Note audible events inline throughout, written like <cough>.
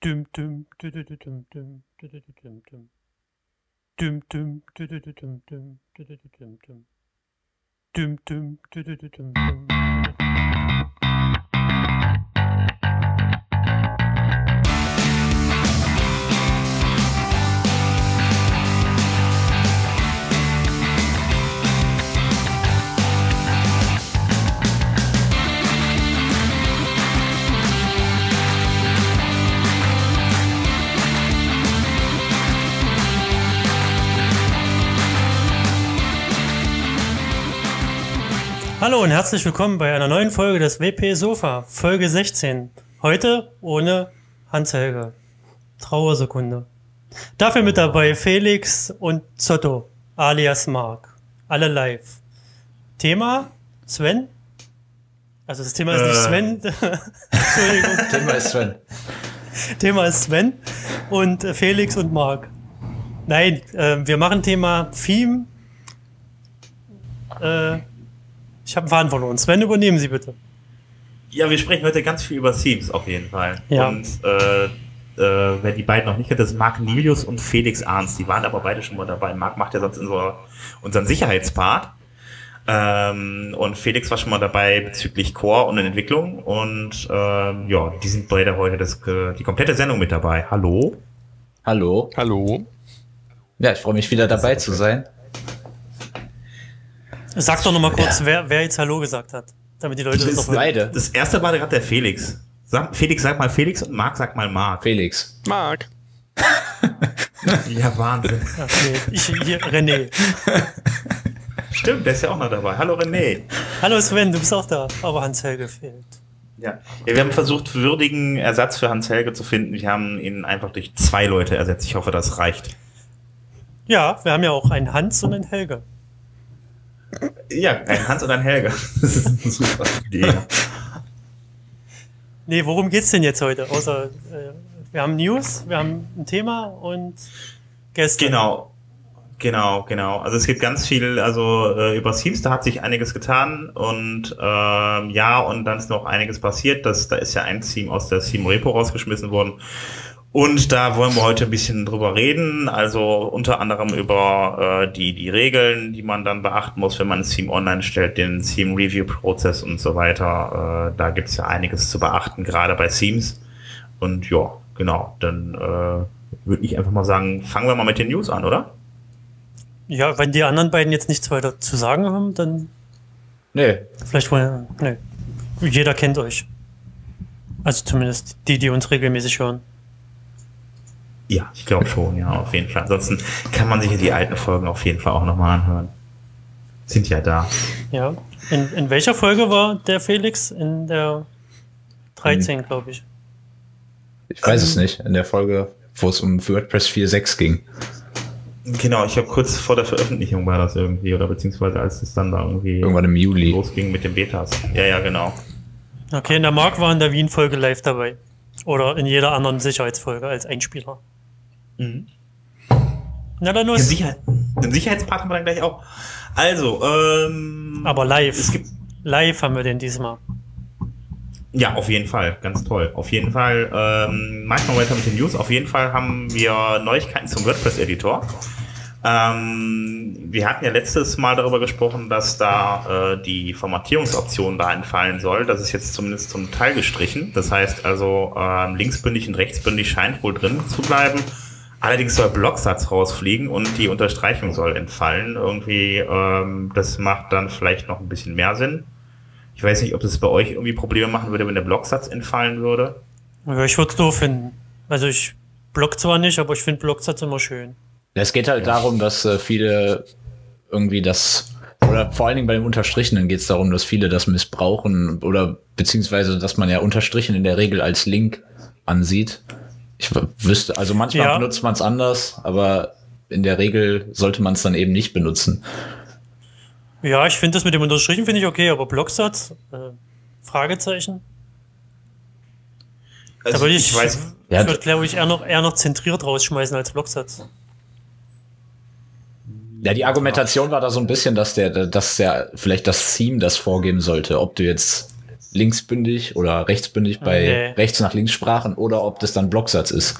둠둠 두두두둠둠 두두두둠둠 둠둠 두두두둠둠 두두두둠둠 둠둠 두두두둠둠 Hallo und herzlich willkommen bei einer neuen Folge des WP Sofa, Folge 16. Heute ohne Hans-Helge. Trauersekunde. Dafür mit dabei Felix und Zotto, alias Mark. Alle live. Thema Sven? Also das Thema ist nicht Äh. Sven. <laughs> Entschuldigung. Thema ist Sven. Thema ist Sven und Felix und Marc. Nein, äh, wir machen Thema Theme. Äh, ich habe einen Faden verloren. Sven, übernehmen Sie bitte. Ja, wir sprechen heute ganz viel über Themes auf jeden Fall. Ja. Und äh, äh, wer die beiden noch nicht kennt, das ist Marc Nilius und Felix Arns. Die waren aber beide schon mal dabei. Marc macht ja sonst unser, unseren Sicherheitspart. Ähm, und Felix war schon mal dabei bezüglich Core und Entwicklung. Und ähm, ja, die sind beide heute das, äh, die komplette Sendung mit dabei. Hallo? Hallo. Hallo. Ja, ich freue mich wieder dabei zu sein. Sag doch noch mal kurz, wer, wer jetzt Hallo gesagt hat, damit die Leute das Das noch beide. Das erste war gerade der Felix. Sag, Felix, sag mal Felix und Marc sagt mal Marc. Felix. Marc. <laughs> Ja, Wahnsinn. Ach, nee, ich hier, René. Stimmt, der ist ja auch noch dabei. Hallo René. Hallo Sven, du bist auch da, aber Hans-Helge fehlt. Ja. ja, wir haben versucht, würdigen Ersatz für Hans Helge zu finden. Wir haben ihn einfach durch zwei Leute ersetzt. Ich hoffe, das reicht. Ja, wir haben ja auch einen Hans und einen Helge. Ja, ein Hans und ein Helge. <laughs> Das ist eine super Idee. Nee, worum geht's denn jetzt heute? Außer, äh, wir haben News, wir haben ein Thema und Gäste. Genau. Genau, genau. Also es gibt ganz viel, also äh, über Teams, da hat sich einiges getan und ähm, ja, und dann ist noch einiges passiert. Das, da ist ja ein Team aus der Team Repo rausgeschmissen worden. Und da wollen wir heute ein bisschen drüber reden, also unter anderem über äh, die, die Regeln, die man dann beachten muss, wenn man ein Team online stellt, den Team Review Prozess und so weiter. Äh, da gibt's ja einiges zu beachten, gerade bei Teams. Und ja, genau, dann äh, würde ich einfach mal sagen, fangen wir mal mit den News an, oder? Ja, wenn die anderen beiden jetzt nichts weiter zu sagen haben, dann Nee, vielleicht wollen. Nee. Jeder kennt euch. Also zumindest die, die uns regelmäßig hören. Ja, ich glaube schon, ja, auf jeden Fall. Ansonsten kann man sich ja die alten Folgen auf jeden Fall auch nochmal anhören. Sind ja da. Ja. In, in welcher Folge war der Felix? In der 13, glaube ich. ich weiß es nicht. In der Folge, wo es um WordPress 4.6 ging. Genau, ich habe kurz vor der Veröffentlichung war das irgendwie, oder beziehungsweise als es dann da irgendwie Irgendwann im Juli. losging mit den Betas. Ja, ja, genau. Okay, in der Mark war in der Wien-Folge live dabei. Oder in jeder anderen Sicherheitsfolge als Einspieler. Mhm. Na dann Den, los. Sicherheit, den Sicherheitspart haben wir dann gleich auch. Also, ähm. Aber live. Es gibt, Live haben wir den diesmal. Ja, auf jeden Fall. Ganz toll. Auf jeden Fall. Ähm, manchmal weiter mit den News. Auf jeden Fall haben wir Neuigkeiten zum WordPress-Editor. Ähm, wir hatten ja letztes Mal darüber gesprochen, dass da äh, die Formatierungsoption da entfallen soll. Das ist jetzt zumindest zum Teil gestrichen. Das heißt also, ähm, linksbündig und rechtsbündig scheint wohl drin zu bleiben. Allerdings soll Blocksatz rausfliegen und die Unterstreichung soll entfallen. Irgendwie, ähm, das macht dann vielleicht noch ein bisschen mehr Sinn. Ich weiß nicht, ob das bei euch irgendwie Probleme machen würde, wenn der Blocksatz entfallen würde. Ja, ich würde es doof finden. Also ich block zwar nicht, aber ich finde Blocksatz immer schön. Es geht halt darum, dass äh, viele irgendwie das, oder vor allen Dingen bei dem Unterstrichenen geht es darum, dass viele das missbrauchen oder beziehungsweise, dass man ja Unterstrichen in der Regel als Link ansieht. Ich wüsste, also manchmal Ja. benutzt man es anders, aber in der Regel sollte man es dann eben nicht benutzen. Ja, ich finde das mit dem Unterstrichen finde ich okay, aber Blocksatz, äh, Fragezeichen. Also da würde ich, ich weiß, Ja, ich würde glaube ich eher noch, eher noch zentriert rausschmeißen als Blocksatz. Ja, die Argumentation war da so ein bisschen, dass der, dass der vielleicht das Theme das vorgeben sollte, ob du jetzt linksbündig oder rechtsbündig bei Nee. rechts nach links Sprachen oder ob das dann Blocksatz ist.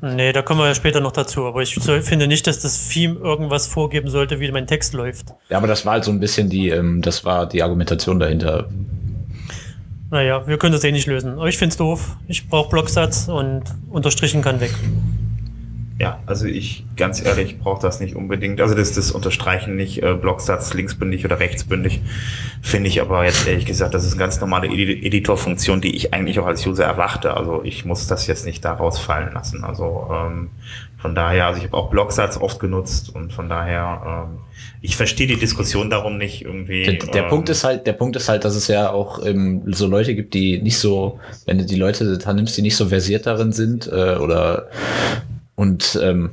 Nee, da kommen wir ja später noch dazu. Aber ich finde nicht, dass das Theme irgendwas vorgeben sollte, wie mein Text läuft. Ja, aber das war halt so ein bisschen die, ähm, das war die Argumentation dahinter. Naja, wir können das eh nicht lösen. Aber ich finde es doof. Ich brauche Blocksatz und unterstrichen kann weg. Ja, also ich, ganz ehrlich, brauche das nicht unbedingt. Also das, das Unterstreichen nicht, äh, Blocksatz linksbündig oder rechtsbündig, finde ich aber jetzt ehrlich gesagt, das ist eine ganz normale Edi Editorfunktion, die ich eigentlich auch als User erwarte. Also ich muss das jetzt nicht da rausfallen lassen. Also ähm, von daher, also ich habe auch Blocksatz oft genutzt und von daher, ähm, ich verstehe die Diskussion darum nicht irgendwie. Der, der ähm, Punkt ist halt, der Punkt ist halt, dass es ja auch ähm, so Leute gibt, die nicht so, wenn du die Leute da nimmst, die nicht so versiert darin sind äh, oder und ähm,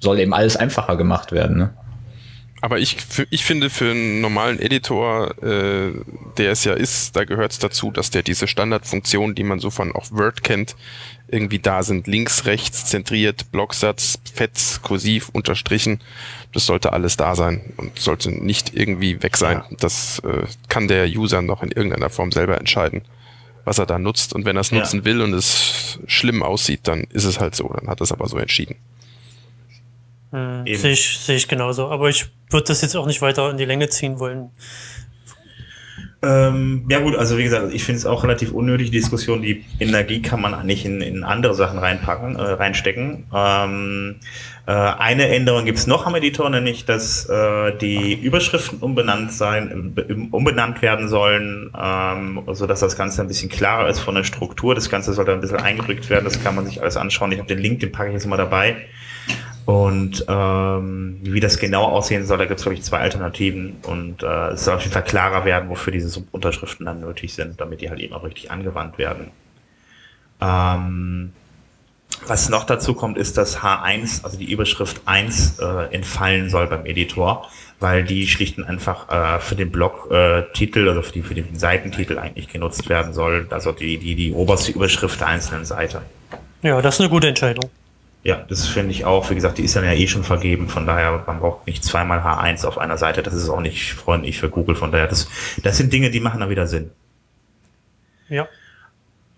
soll eben alles einfacher gemacht werden. Ne? Aber ich, für, ich finde, für einen normalen Editor, äh, der es ja ist, da gehört es dazu, dass der diese Standardfunktionen, die man so von auch Word kennt, irgendwie da sind. Links, rechts, zentriert, Blocksatz, fett, kursiv, unterstrichen. Das sollte alles da sein und sollte nicht irgendwie weg sein. Das äh, kann der User noch in irgendeiner Form selber entscheiden, was er da nutzt. Und wenn er es Ja. nutzen will und es schlimm aussieht, dann ist es halt so. Dann hat er es aber so entschieden. Hm. Sehe ich, sehe ich genauso. Aber ich würde das jetzt auch nicht weiter in die Länge ziehen wollen. Ähm, ja gut, also wie gesagt, ich finde es auch relativ unnötig, die Diskussion, die Energie kann man eigentlich in, in andere Sachen reinpacken, äh, reinstecken. Ähm, äh, eine Änderung gibt's noch am Editor, nämlich dass äh, die Überschriften umbenannt sein, umbenannt werden sollen, ähm, so dass das Ganze ein bisschen klarer ist von der Struktur. Das Ganze sollte ein bisschen eingedrückt werden, das kann man sich alles anschauen. Ich habe den Link, den packe ich jetzt mal dabei. Und ähm, wie das genau aussehen soll, da gibt es, glaube ich, zwei Alternativen. Und äh, es soll auf jeden Fall klarer werden, wofür diese Subunterschriften dann nötig sind, damit die halt eben auch richtig angewandt werden. Ähm, was noch dazu kommt, ist, dass H1, also die Überschrift 1, äh, entfallen soll beim Editor, weil die schlicht und einfach äh, für den Blog-Titel, äh, also für, die, für den Seitentitel eigentlich genutzt werden soll. Also die, die, die oberste Überschrift der einzelnen Seite. Ja, das ist eine gute Entscheidung. Ja, das finde ich auch. Wie gesagt, die ist dann ja eh schon vergeben. Von daher, man braucht nicht zweimal H1 auf einer Seite. Das ist auch nicht freundlich für Google. Von daher, das, das sind Dinge, die machen dann wieder Sinn. Ja.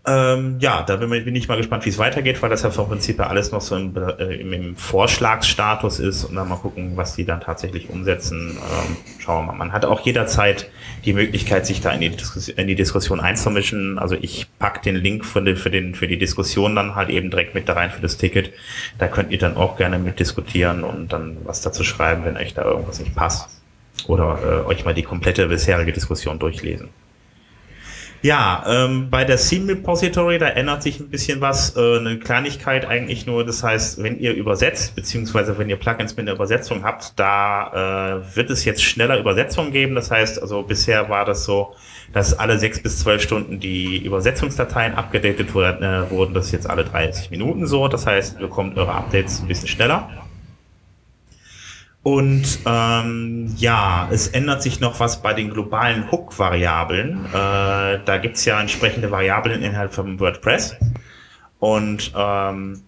Ähm, ja, da bin, bin ich mal gespannt, wie es weitergeht, weil das ja vom Prinzip ja alles noch so im, äh, im, Vorschlagsstatus ist und dann mal gucken, was die dann tatsächlich umsetzen. Ähm, schauen wir mal. Man hat auch jederzeit die Möglichkeit, sich da in die, Diskus in die Diskussion einzumischen. Also ich pack den Link für, den, für, den, für die Diskussion dann halt eben direkt mit da rein für das Ticket. Da könnt ihr dann auch gerne mitdiskutieren und dann was dazu schreiben, wenn euch da irgendwas nicht passt. Oder äh, euch mal die komplette bisherige Diskussion durchlesen. Ja, ähm, bei der Theme Repository, da ändert sich ein bisschen was, äh, eine Kleinigkeit eigentlich nur, das heißt, wenn ihr übersetzt, beziehungsweise wenn ihr Plugins mit einer Übersetzung habt, da äh, wird es jetzt schneller Übersetzungen geben, das heißt, also bisher war das so, dass alle sechs bis zwölf Stunden die Übersetzungsdateien abgedatet wurden, äh, wurden das ist jetzt alle 30 Minuten so, das heißt, ihr bekommt eure Updates ein bisschen schneller. Und ähm, ja, es ändert sich noch was bei den globalen Hook-Variablen. Äh, da gibt's ja entsprechende Variablen innerhalb von WordPress. Und ähm,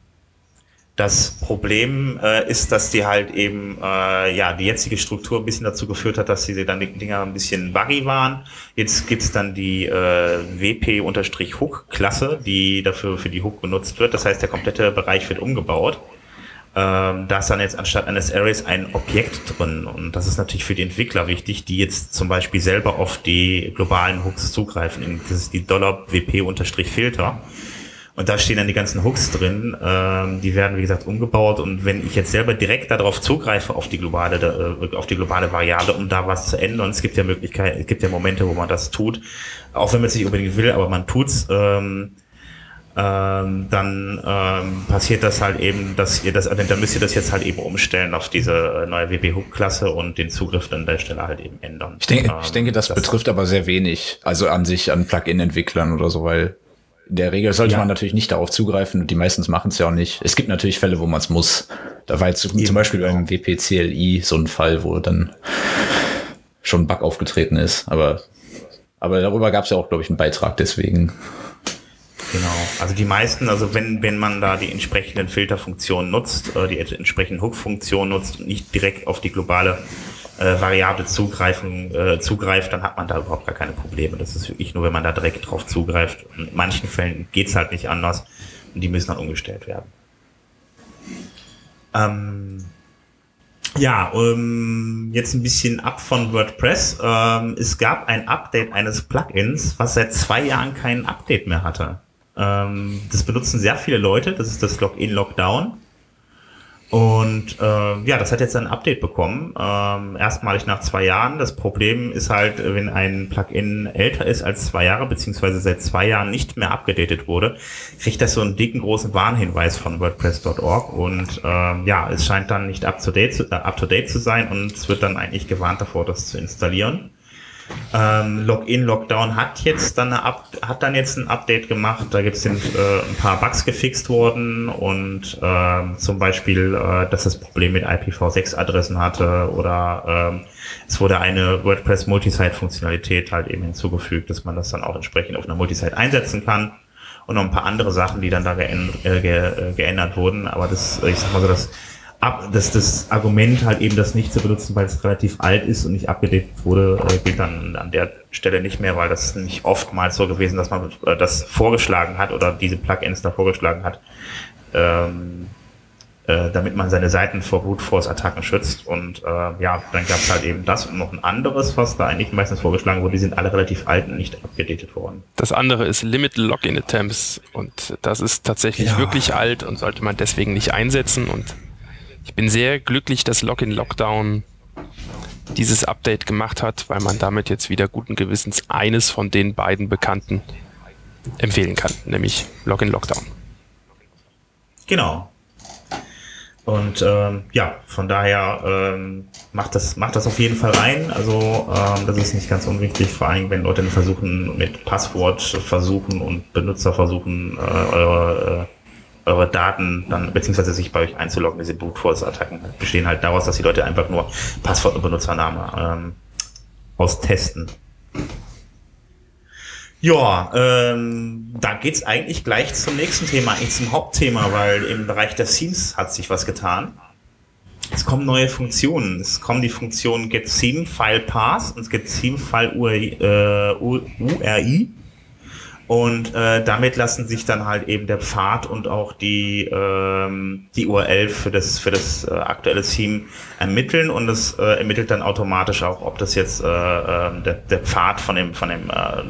das Problem äh, ist, dass die halt eben, äh, ja, die jetzige Struktur ein bisschen dazu geführt hat, dass diese dann die Dinger ein bisschen buggy waren. Jetzt gibt's dann die äh, WP-Hook-Klasse, die dafür für die Hook benutzt wird. Das heißt, der komplette Bereich wird umgebaut. Ähm, da ist dann jetzt anstatt eines Arrays ein Objekt drin. Und das ist natürlich für die Entwickler wichtig, die jetzt zum Beispiel selber auf die globalen Hooks zugreifen. Das ist die $WP-Filter. Und da stehen dann die ganzen Hooks drin. Ähm, die werden, wie gesagt, umgebaut. Und wenn ich jetzt selber direkt darauf zugreife, auf die globale, äh, auf die globale Variable, um da was zu ändern, es gibt ja Möglichkeiten, es gibt ja Momente, wo man das tut. Auch wenn man es nicht unbedingt will, aber man tut's. Ähm, ähm, dann ähm, passiert das halt eben, dass ihr das, dann müsst ihr das jetzt halt eben umstellen auf diese äh, neue WP-Hook-Klasse und den Zugriff dann an der Stelle halt eben ändern. Ich denke, Ähm, ich denke, das, betrifft aber sehr wenig, also an sich, an Plugin-Entwicklern oder so, weil in der Regel sollte Ja. man natürlich nicht darauf zugreifen und die meistens machen es ja auch nicht. Es gibt natürlich Fälle, wo man es muss. Da war jetzt zum Eben, Beispiel genau. beim WP-CLI so ein Fall, wo dann schon ein Bug aufgetreten ist, aber aber darüber gab es ja auch, glaube ich, einen Beitrag, deswegen. Genau. Also die meisten, also wenn, wenn man da die entsprechenden Filterfunktionen nutzt, äh, die entsprechenden Hook-Funktionen nutzt und nicht direkt auf die globale äh, Variable zugreifen, äh, zugreift, dann hat man da überhaupt gar keine Probleme. Das ist wirklich nur, wenn man da direkt drauf zugreift. In manchen Fällen geht's halt nicht anders und die müssen dann umgestellt werden. Ähm, ja, um, jetzt ein bisschen ab von WordPress. Ähm, es gab ein Update eines Plugins, was seit zwei Jahren kein Update mehr hatte. Ähm, das benutzen sehr viele Leute. Das ist das Login Lockdown. Und äh, ja, das hat jetzt ein Update bekommen, ähm, erstmalig nach zwei Jahren. Das Problem ist halt, wenn ein Plugin älter ist als zwei Jahre, beziehungsweise seit zwei Jahren nicht mehr abgedatet wurde, kriegt das so einen dicken großen Warnhinweis von WordPress.org und ähm, ja, es scheint dann nicht up to date zu, äh, up to date zu sein und es wird dann eigentlich gewarnt davor, das zu installieren. Ähm, Login, Lockdown hat jetzt dann eine Up hat dann jetzt ein Update gemacht. Da gibt es äh, ein paar Bugs gefixt worden und äh, zum Beispiel, äh, dass das Problem mit IPv6-Adressen hatte oder äh, es wurde eine WordPress Multisite-Funktionalität halt eben hinzugefügt, dass man das dann auch entsprechend auf einer Multisite einsetzen kann und noch ein paar andere Sachen, die dann da geändert, äh, äh, geändert wurden. Aber das, ich sag mal so, das ab, dass das Argument halt eben das nicht zu benutzen, weil es relativ alt ist und nicht abgedatet wurde, äh, gilt dann an der Stelle nicht mehr, weil das ist nicht oftmals so gewesen, dass man äh, das vorgeschlagen hat oder diese Plugins da vorgeschlagen hat, ähm, äh, damit man seine Seiten vor Brute Force Attacken schützt. Und äh, ja, dann gab es halt eben das und noch ein anderes, was da eigentlich meistens vorgeschlagen wurde. Die sind alle relativ alt und nicht abgedatet worden. Das andere ist Limit Login Attempts und das ist tatsächlich ja. wirklich alt und sollte man deswegen nicht einsetzen und ich bin sehr glücklich, dass Login Lockdown dieses Update gemacht hat, weil man damit jetzt wieder guten Gewissens eines von den beiden bekannten empfehlen kann, nämlich Login Lockdown. Genau. Und ähm, ja, von daher ähm, macht, das, macht das auf jeden Fall rein. Also ähm, das ist nicht ganz unwichtig, vor allem wenn Leute versuchen mit Passwort versuchen und Benutzer versuchen, äh, eure äh, eure Daten dann, beziehungsweise sich bei euch einzuloggen, diese Brute Force Attacken bestehen halt daraus, dass die Leute einfach nur Passwort und Benutzername ähm, austesten. Ja, ähm, da geht's eigentlich gleich zum nächsten Thema, eigentlich zum Hauptthema, weil im Bereich der Themes hat sich was getan. Es kommen neue Funktionen. Es kommen die Funktionen Get Theme File Path und Get Theme File URI. Äh, URI. Und äh, damit lassen sich dann halt eben der Pfad und auch die, ähm, die URL für das, für das äh, aktuelle Theme ermitteln und es äh, ermittelt dann automatisch auch, ob das jetzt äh, äh, der, der Pfad von dem, von dem äh,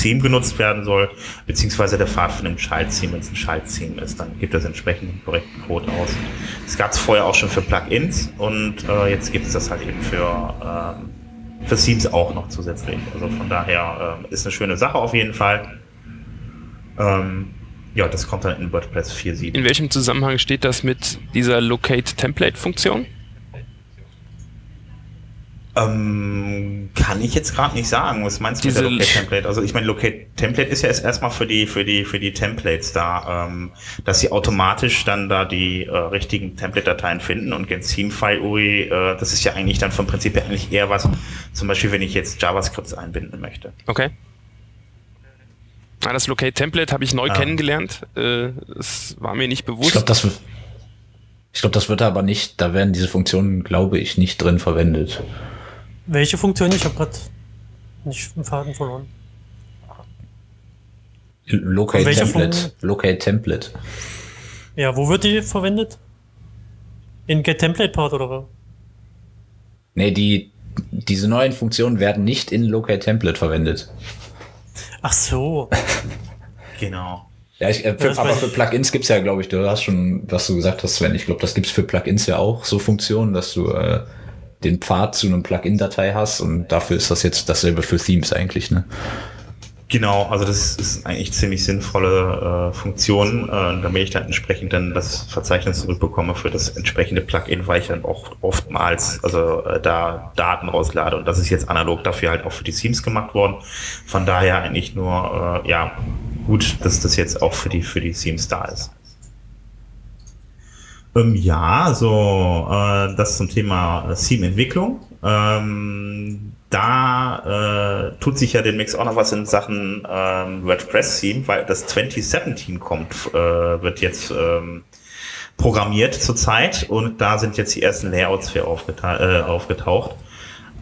Theme genutzt werden soll, beziehungsweise der Pfad von dem Child-Theme, wenn es ein Child-Theme ist, dann gibt es entsprechend den korrekten Code aus. Das gab es vorher auch schon für Plugins und äh, jetzt gibt es das halt eben für, äh, für Themes auch noch zusätzlich. Also von daher äh, ist eine schöne Sache auf jeden Fall. Ähm, ja, das kommt dann in WordPress 4.7. In welchem Zusammenhang steht das mit dieser Locate-Template-Funktion? Ähm, kann ich jetzt gerade nicht sagen. Was meinst du Diese mit der Locate Template? Also ich meine, Locate Template ist ja erstmal für die für die für die Templates da, ähm, dass sie automatisch dann da die äh, richtigen Template-Dateien finden und gen Theme-File URI, äh, das ist ja eigentlich dann vom Prinzip her eigentlich eher was, zum Beispiel wenn ich jetzt JavaScripts einbinden möchte. Okay. Ah, das Locate Template habe ich neu ja. kennengelernt. Äh, das war mir nicht bewusst. Ich glaube, das, ich glaub, das wird aber nicht, da werden diese Funktionen, glaube ich, nicht drin verwendet. Welche Funktion? Ich habe gerade nicht einen Faden verloren. Locate Template. Locate Template. Ja, wo wird die verwendet? In Get Template Part oder wo? Nee, die, diese neuen Funktionen werden nicht in Locate Template verwendet. Ach so. <laughs> genau. Ja, ich, äh, für, aber für Plugins gibt's ja, glaube ich, du hast schon, was du gesagt hast, Sven, ich glaube, das gibt's für Plugins ja auch, so Funktionen, dass du äh, den Pfad zu einem Plugin-Datei hast und dafür ist das jetzt dasselbe für Themes eigentlich, ne? Genau, also das ist eigentlich ziemlich sinnvolle äh, Funktion, äh, damit ich dann entsprechend dann das Verzeichnis zurückbekomme für das entsprechende Plugin, weil ich dann auch oftmals also äh, da Daten rauslade und das ist jetzt analog dafür halt auch für die Themes gemacht worden. Von daher eigentlich nur äh, ja gut, dass das jetzt auch für die für die Themes da ist. Ähm, ja, so äh, das zum Thema Theme-Entwicklung. Ähm, da äh, tut sich ja demnächst auch noch was in Sachen ähm, WordPress-Theme, weil das 2017 kommt, äh, wird jetzt ähm, programmiert zurzeit und da sind jetzt die ersten Layouts für aufgeta äh, aufgetaucht.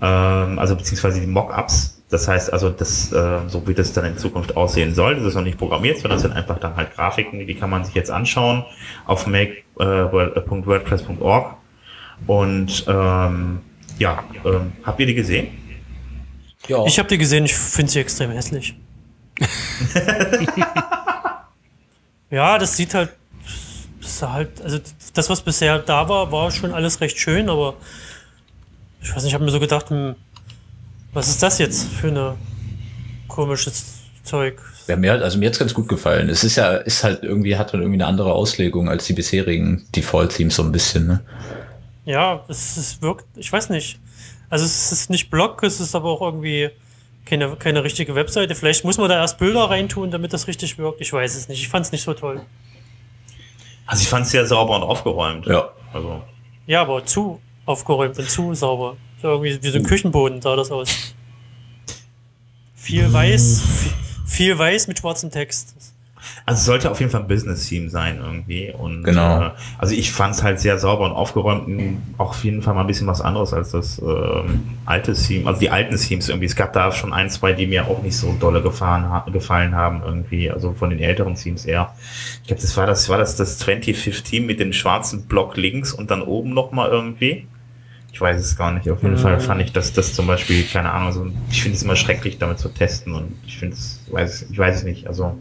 ähm, also beziehungsweise die Mockups. Das heißt also, das, äh, so wie das dann in Zukunft aussehen soll, das ist noch nicht programmiert, sondern das sind einfach dann halt Grafiken, die kann man sich jetzt anschauen auf make.wordpress.org. Und ähm, ja, ähm, habt ihr die gesehen? Ja. Ich habe die gesehen, ich finde sie extrem hässlich. <laughs> ja, das sieht halt, das ist halt, also das, was bisher da war, war schon alles recht schön, aber ich weiß nicht, ich habe mir so gedacht, hm, was ist das jetzt für eine komisches Zeug? Ja, mir hat, also mir hat's ganz gut gefallen. Es ist ja, ist halt irgendwie, hat dann irgendwie eine andere Auslegung als die bisherigen Default-Themes so ein bisschen, ne? Ja, es, es wirkt, ich weiß nicht. Also es ist nicht Blog, es ist aber auch irgendwie keine, keine richtige Webseite. Vielleicht muss man da erst Bilder reintun, damit das richtig wirkt. Ich weiß es nicht. Ich fand es nicht so toll. Also ich fand es sehr sauber und aufgeräumt. Ja. Also Ja, aber zu aufgeräumt und zu sauber. So irgendwie wie so ein Küchenboden sah das aus. Viel weiß, viel, <laughs> viel weiß mit schwarzem Text. Also es sollte auf jeden Fall ein Business-Theme sein irgendwie. Und Genau. äh, also ich fand es halt sehr sauber und aufgeräumt. m, Auch auf jeden Fall mal ein bisschen was anderes als das ähm, alte Theme. Also die alten Themes irgendwie. Es gab da schon ein, zwei, die mir auch nicht so dolle gefahren, ha gefallen haben irgendwie. Also von den älteren Themes eher. Ich glaube, das war das, war das das 2015 mit dem schwarzen Block links und dann oben nochmal irgendwie. Ich weiß es gar nicht. Auf jeden Fall fand ich, dass das zum Beispiel, keine Ahnung, so, ich finde es immer schrecklich, damit zu testen und ich finde es, weiß, ich weiß es nicht. Also,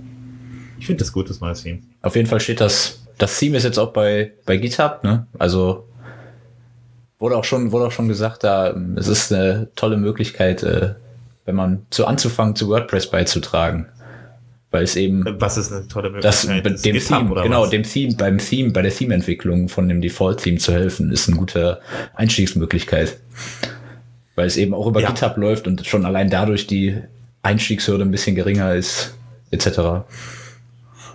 ich finde das gut, das neue Theme. Auf jeden Fall steht das, das Theme ist jetzt auch bei, bei GitHub, ne? Also wurde auch schon, wurde auch schon gesagt, da es ist eine tolle Möglichkeit, äh, wenn man zu anzufangen, zu WordPress beizutragen. Weil es eben Was ist eine tolle das, Möglichkeit? bei dem GitHub Theme, genau, was? dem Theme, beim Theme, bei der Theme-Entwicklung von dem Default-Theme zu helfen, ist eine gute Einstiegsmöglichkeit. Weil es eben auch über Ja. GitHub läuft und schon allein dadurch die Einstiegshürde ein bisschen geringer ist, etc.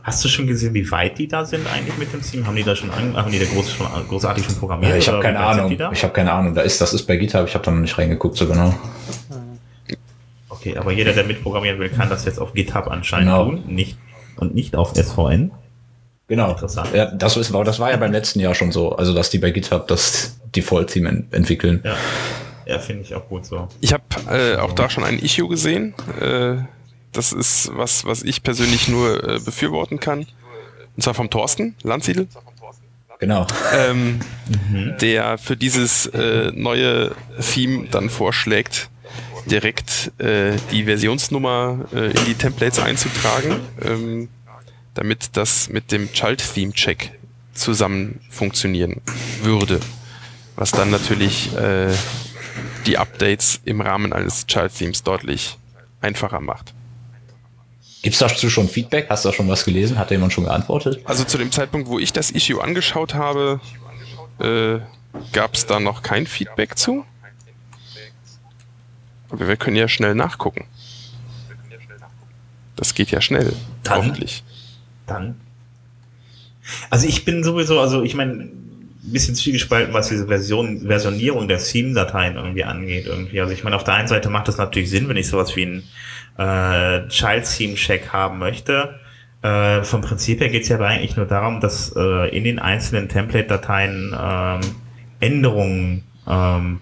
Hast du schon gesehen, wie weit die da sind eigentlich mit dem Theme? Haben die da schon, an, haben die da groß, schon großartig schon programmiert? Ja, ich habe keine Ahnung. Ich habe keine Ahnung. Da ist, das ist bei GitHub. Ich habe da noch nicht reingeguckt so genau. Okay, aber jeder, der mitprogrammieren will, kann das jetzt auf GitHub anscheinend Genau. tun, nicht und nicht auf SVN. Genau. Interessant. Ja, das ist, das war ja beim letzten Jahr schon so. Also dass die bei GitHub das Default-Theme ent entwickeln. Ja, ja finde ich auch gut so. Ich habe äh, auch da schon ein Issue gesehen. Äh, das ist was, was ich persönlich nur äh, befürworten kann. Und zwar vom Thorsten Landsiedel, Genau. ähm, der für dieses äh, neue Theme dann vorschlägt, direkt äh, die Versionsnummer äh, in die Templates einzutragen, ähm, damit das mit dem Child-Theme-Check zusammen funktionieren würde. Was dann natürlich äh, die Updates im Rahmen eines Child-Themes deutlich einfacher macht. Gibt's dazu schon Feedback? Hast du da schon was gelesen? Hat da jemand schon geantwortet? Also zu dem Zeitpunkt, wo ich das Issue angeschaut habe, äh, gab es da noch kein Feedback zu. Aber wir können ja schnell nachgucken. Das geht ja schnell, Dann? hoffentlich. Dann. Also ich bin sowieso, also ich meine, ein bisschen zwiegespalten, was diese Version, Versionierung der Theme-Dateien irgendwie angeht. Irgendwie. Also ich meine, auf der einen Seite macht das natürlich Sinn, wenn ich sowas wie einen äh, Child-Theme-Check haben möchte. Äh, vom Prinzip her geht es ja aber eigentlich nur darum, dass äh, in den einzelnen Template-Dateien ähm, Änderungen ähm,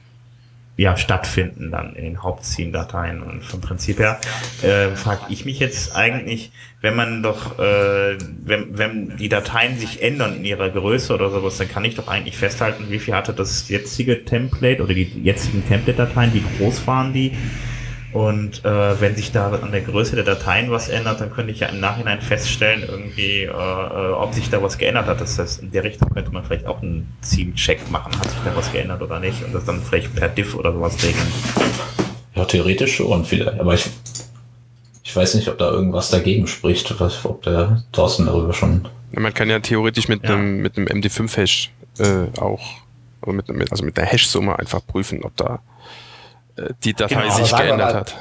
ja, stattfinden dann in den Haupttheme-Dateien. Und vom Prinzip her äh, frage ich mich jetzt eigentlich, wenn man doch, äh, wenn, wenn die Dateien sich ändern in ihrer Größe oder sowas, dann kann ich doch eigentlich festhalten, wie viel hatte das jetzige Template oder die jetzigen Template-Dateien, wie groß waren die. Und äh, wenn sich da an der Größe der Dateien was ändert, dann könnte ich ja im Nachhinein feststellen, irgendwie, äh, äh, ob sich da was geändert hat. Das heißt, in der Richtung könnte man vielleicht auch einen Theme-Check machen, hat sich da was geändert oder nicht, und das dann vielleicht per Diff oder sowas regeln. Ja, theoretisch schon vielleicht. Aber ich, ich weiß nicht, ob da irgendwas dagegen spricht. Was, ob der Thorsten darüber schon. Ja, Man kann ja theoretisch mit Ja. einem mit einem MD5-Hash äh, auch, also mit, also mit der Hash-Summe einfach prüfen, ob da die Datei Genau, sich geändert mal, hat.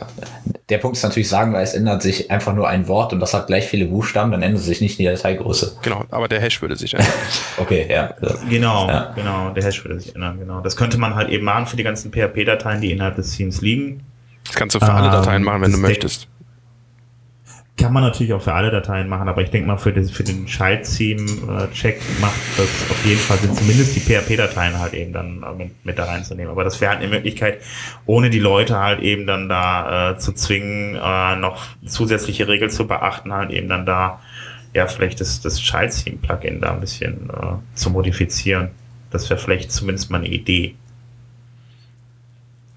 Der Punkt ist natürlich, sagen wir, es ändert sich einfach nur ein Wort und das hat gleich viele Buchstaben, dann ändert sich nicht die Dateigröße. Genau, aber der Hash würde sich ändern. <laughs> Okay, ja. Genau, Ja. genau, der Hash würde sich ändern, genau. Das könnte man halt eben machen für die ganzen PHP-Dateien, die innerhalb des Themes liegen. Das kannst du für alle Ähm, Dateien machen, wenn du möchtest. Kann man natürlich auch für alle Dateien machen, aber ich denke mal, für, das, für den Child-Theme-Check macht das auf jeden Fall Sinn, zumindest die PHP-Dateien halt eben dann äh, mit, da reinzunehmen. Aber das wäre halt eine Möglichkeit, ohne die Leute halt eben dann da äh, zu zwingen, äh, noch zusätzliche Regeln zu beachten, halt eben dann da ja vielleicht das, das Child-Theme-Plugin da ein bisschen äh, zu modifizieren. Das wäre vielleicht zumindest mal eine Idee.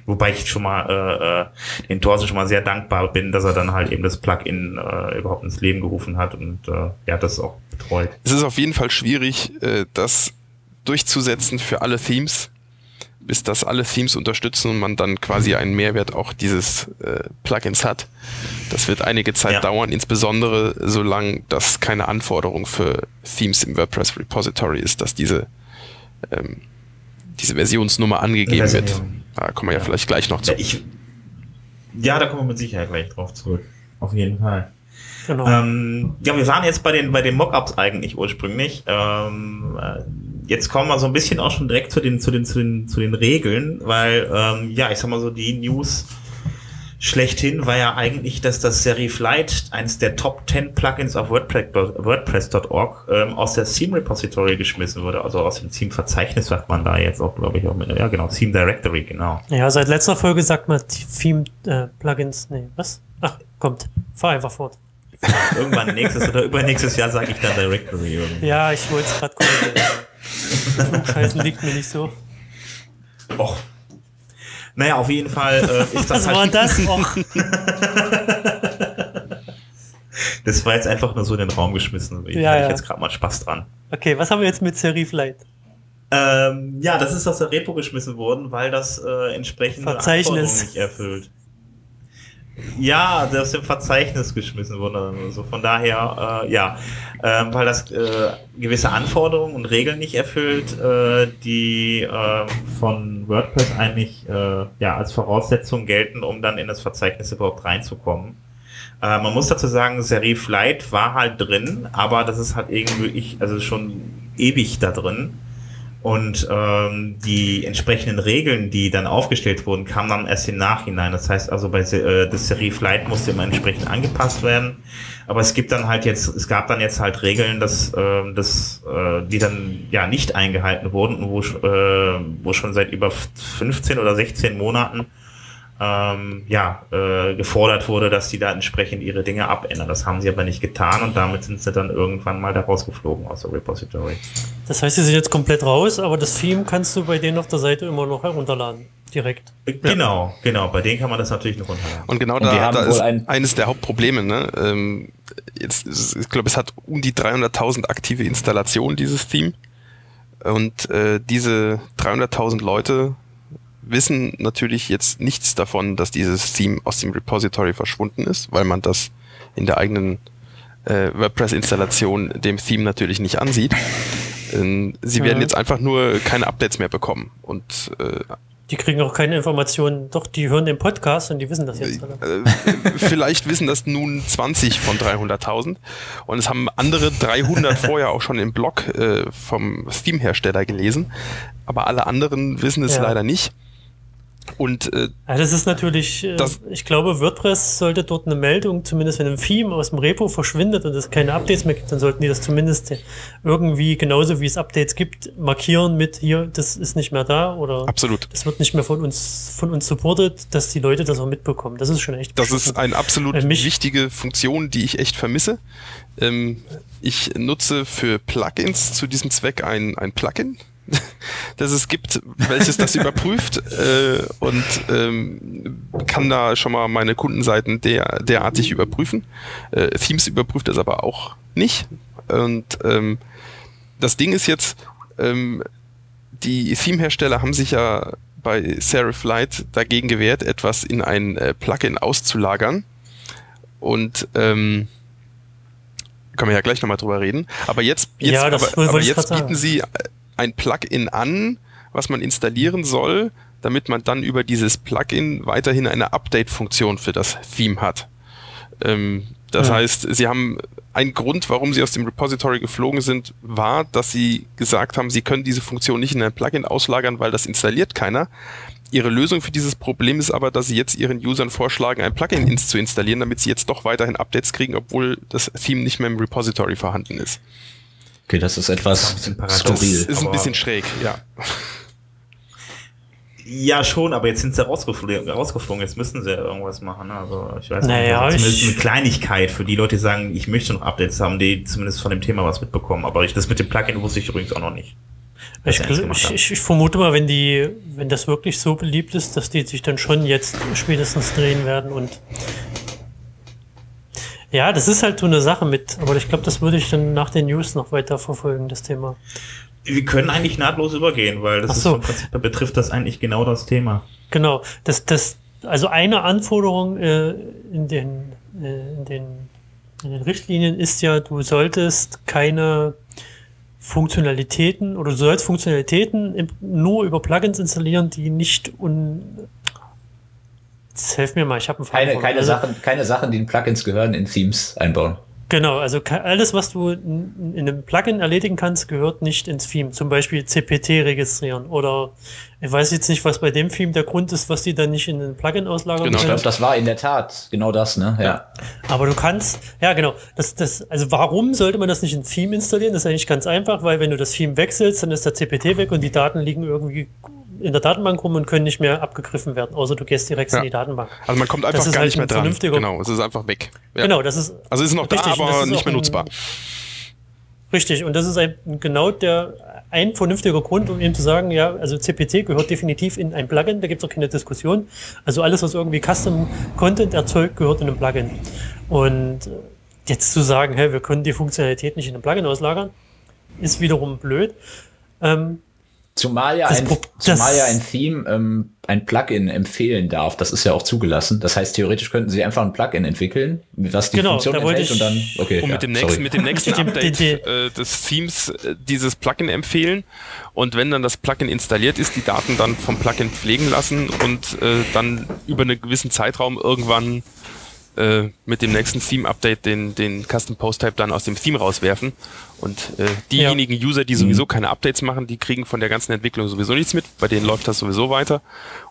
Wobei ich schon mal äh, äh, den Thorsten schon mal sehr dankbar bin, dass er dann halt eben das Plugin äh, überhaupt ins Leben gerufen hat und äh, ja, das auch betreut. Es ist auf jeden Fall schwierig, äh, das durchzusetzen für alle Themes, bis das alle Themes unterstützen und man dann quasi einen Mehrwert auch dieses äh, Plugins hat. Das wird einige Zeit Ja. dauern, insbesondere solange das keine Anforderung für Themes im WordPress Repository ist, dass diese ähm, diese Versionsnummer angegeben wird. Da kommen wir ja, Ja. vielleicht gleich noch zu. Ja, ich, ja, da kommen wir mit Sicherheit gleich drauf zurück. Auf jeden Fall. Genau. Ähm, ja, wir waren jetzt bei den, bei den Mockups eigentlich ursprünglich. Ähm, äh, jetzt kommen wir so ein bisschen auch schon direkt zu den, zu den, zu den, zu den Regeln, weil, ähm, ja, ich sag mal so, die News schlechthin war ja eigentlich, dass das Serif Lite, eines der Top 10 Plugins auf WordPress- WordPress.org, ähm, aus der Theme Repository geschmissen wurde, also aus dem Theme Verzeichnis sagt man da jetzt auch, glaube ich, auch mit, ja genau, Theme Directory, genau. ja, seit letzter Folge sagt man Theme-Plugins. nee, was? Ach, kommt. Fahr einfach fort. Irgendwann nächstes oder übernächstes Jahr sage ich dann Directory irgendwie. Ja, ich wollte es gerade korrigieren. <laughs> Scheißen liegt mir nicht so. Och. Naja, auf jeden Fall äh, ist das Was war halt. das? <laughs> Och, Das war jetzt einfach nur so in den Raum geschmissen. Ich Ja, hatte ja. jetzt gerade mal Spaß dran. okay, was haben wir jetzt mit Serif Lite? Ähm, ja, das ist aus der Repo geschmissen worden, weil das äh, entsprechende Verzeichnis. Anforderungen nicht erfüllt. Ja, das ist im Verzeichnis geschmissen worden. Also von daher, äh, ja, ähm, weil das äh, gewisse Anforderungen und Regeln nicht erfüllt, äh, die äh, von WordPress eigentlich äh, ja als Voraussetzung gelten, um dann in das Verzeichnis überhaupt reinzukommen. Äh, man muss dazu sagen, Serif Lite war halt drin, aber das ist halt irgendwie, ich, also schon ewig da drin. Und ähm, die entsprechenden Regeln, die dann aufgestellt wurden, kamen dann erst im Nachhinein. Das heißt also, bei äh, das Serif Lite musste immer entsprechend angepasst werden. Aber es gibt dann halt jetzt, es gab dann jetzt halt Regeln, dass, äh, dass äh, die dann ja nicht eingehalten wurden wo, äh, wo schon seit über 15 oder 16 Monaten ähm, ja, äh, gefordert wurde, dass die da entsprechend ihre Dinge abändern. Das haben sie aber nicht getan und damit sind sie dann irgendwann mal da rausgeflogen aus der Repository. Das heißt, sie sind jetzt komplett raus, aber das Theme kannst du bei denen auf der Seite immer noch herunterladen. Direkt. Äh, Genau, genau. Bei denen kann man das natürlich noch runterladen. Und genau Und da, haben da ist ein- eines der Hauptprobleme. Ne? Ähm, jetzt, ich glaube, es hat um die 300.000 aktive Installationen, dieses Theme. Und äh, diese 300.000 Leute wissen natürlich jetzt nichts davon, dass dieses Theme aus dem Repository verschwunden ist, weil man das in der eigenen äh, WordPress-Installation dem Theme natürlich nicht ansieht. Ähm, sie werden Mhm. jetzt einfach nur keine Updates mehr bekommen. Und äh, Die kriegen auch keine Informationen. Doch, die hören den Podcast und die wissen das jetzt. alle. äh, vielleicht wissen das nun 20 von 300.000 und es haben andere 300 <laughs> vorher auch schon im Blog äh, vom Steam-Hersteller gelesen, aber alle anderen wissen es Ja. leider nicht. Und äh, Ja, das ist natürlich, äh, Das- ich glaube, WordPress sollte dort eine Meldung, zumindest wenn ein Theme aus dem Repo verschwindet und es keine Updates mehr gibt, dann sollten die das zumindest irgendwie, genauso wie es Updates gibt, markieren mit hier, das ist nicht mehr da oder absolut. das wird nicht mehr von uns, von uns supportet, dass die Leute das auch mitbekommen. Das ist schon echt Das ist eine absolut Äh, wichtige Funktion, die ich echt vermisse. Ähm, ich nutze für Plugins zu diesem Zweck ein, ein Plugin, das es gibt, welches das überprüft äh, und ähm, kann da schon mal meine Kundenseiten der, derartig überprüfen. Äh, Themes überprüft das aber auch nicht. Und ähm, das Ding ist jetzt, ähm, die Theme-Hersteller haben sich ja bei Serif Lite dagegen gewehrt, etwas in ein äh, Plugin auszulagern. Und ähm, können wir ja gleich nochmal drüber reden. Aber jetzt, jetzt, Ja, aber, aber jetzt sagen. bieten sie ein Plugin an, was man installieren soll, damit man dann über dieses Plugin weiterhin eine Update-Funktion für das Theme hat. Ähm, das Ja. heißt, sie haben ein Grund, warum sie aus dem Repository geflogen sind, war, dass sie gesagt haben, sie können diese Funktion nicht in ein Plugin auslagern, weil das installiert keiner. ihre Lösung für dieses Problem ist aber, dass sie jetzt ihren Usern vorschlagen, ein Plugin ins zu installieren, damit sie jetzt doch weiterhin Updates kriegen, obwohl das Theme nicht mehr im Repository vorhanden ist. Okay, das ist etwas Das ist ein Das skurril. ist ein bisschen schräg, ja. Ja, schon, aber jetzt sind sie rausgeflogen, rausgeflogen. Jetzt müssen sie ja irgendwas machen. Also, ich weiß Naja, nicht. Zumindest ich- eine Kleinigkeit für die Leute, die sagen, ich möchte noch Updates haben, die zumindest von dem Thema was mitbekommen. Aber ich, das mit dem Plugin wusste ich übrigens auch noch nicht. Ich, ich, ich vermute mal, wenn die, wenn das wirklich so beliebt ist, dass die sich dann schon jetzt spätestens drehen werden und ja, das ist halt so eine Sache mit, aber ich glaube, das würde ich dann nach den News noch weiter verfolgen, das Thema. Wir können eigentlich nahtlos übergehen, weil das ist so. Prinzip her betrifft das eigentlich genau das Thema. Genau, das, das, also eine Anforderung äh, in, den, äh, in, den, in den Richtlinien ist ja, du solltest keine Funktionalitäten oder du sollst Funktionalitäten nur über Plugins installieren, die nicht un. Jetzt helf mir mal, ich habe einen Keine, keine, Also- Sachen, keine Sachen, die in Plugins gehören, in Themes einbauen. Genau, also alles, was du in, in einem Plugin erledigen kannst, gehört nicht ins Theme. Zum Beispiel CPT registrieren oder ich weiß jetzt nicht, was bei dem Theme der Grund ist, was die dann nicht in ein Plugin auslagern Genau, Ich können. glaube, das war in der Tat genau das, ne? Ja. Aber du kannst, ja genau, das, das, also warum sollte man das nicht in Theme installieren? Das ist eigentlich ganz einfach, weil wenn du das Theme wechselst, dann ist der CPT weg und die Daten liegen irgendwie in der Datenbank rum und können nicht mehr abgegriffen werden, außer du gehst direkt Ja. in die Datenbank. Also man kommt Das einfach ist gar halt nicht mehr dran. Genau, es ist einfach weg. Ja. Genau, das ist. Also es ist noch richtig, da, aber nicht mehr ein- nutzbar. Richtig, und das ist ein, genau der ein vernünftiger Grund, um eben zu sagen, ja, also CPT gehört definitiv in ein Plugin, da gibt es auch keine Diskussion. Also alles, was irgendwie Custom Content erzeugt, gehört in ein Plugin. Und jetzt zu sagen, hey, wir können die Funktionalität nicht in einem Plugin auslagern, ist wiederum blöd. Ähm, Zumal ja Das ein, zumal ja ein Theme ähm, ein Plugin empfehlen darf. Das ist ja auch zugelassen. Das heißt, theoretisch könnten sie einfach ein Plugin entwickeln, was die Genau, Funktion da enthält und dann, ich- okay. Und ja, mit, dem nächsten, mit dem <laughs> nächsten Update äh, des Themes äh, dieses Plugin empfehlen und wenn dann das Plugin installiert ist, die Daten dann vom Plugin pflegen lassen und äh, dann über einen gewissen Zeitraum irgendwann äh, mit dem nächsten Theme-Update den, den Custom Post-Type dann aus dem Theme rauswerfen. Und äh, diejenigen User, die sowieso keine Updates machen, die kriegen von der ganzen Entwicklung sowieso nichts mit. Bei denen läuft das sowieso weiter.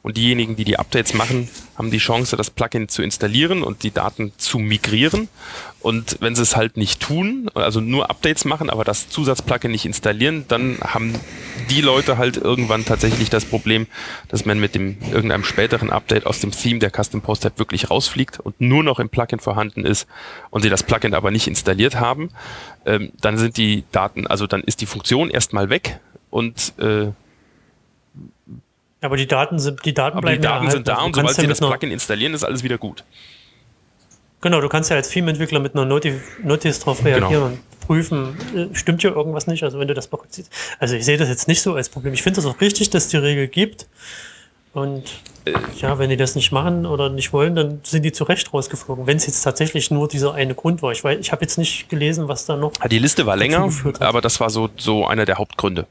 Und diejenigen, die die Updates machen, haben die Chance, das Plugin zu installieren und die Daten zu migrieren. Und wenn sie es halt nicht tun, also nur Updates machen, aber das Zusatzplugin nicht installieren, dann haben die Leute halt irgendwann tatsächlich das Problem, dass man mit dem irgendeinem späteren Update aus dem Theme der Custom Post Type wirklich rausfliegt und nur noch im Plugin vorhanden ist und sie das Plugin aber nicht installiert haben, ähm, dann sind die Daten, also dann ist die Funktion erstmal weg und äh, aber die Daten sind, die Daten aber die bleiben ja Daten sind da erhalten. und sobald sie das Plugin installieren, ist alles wieder gut. Genau, du kannst ja als Theme-Entwickler mit einer Notif Notice drauf reagieren Genau. Prüfen, stimmt hier irgendwas nicht, also wenn du das berücksichtigst. Also ich sehe das jetzt nicht so als Problem. Ich finde das auch richtig, dass die Regel gibt. Und Äh. ja, wenn die das nicht machen oder nicht wollen, dann sind die zu Recht rausgeflogen. Wenn es jetzt tatsächlich nur dieser eine Grund war. Ich, weiß, ich habe jetzt nicht gelesen, was da noch. Ja, Die Liste war länger, aber das war so, so einer der Hauptgründe.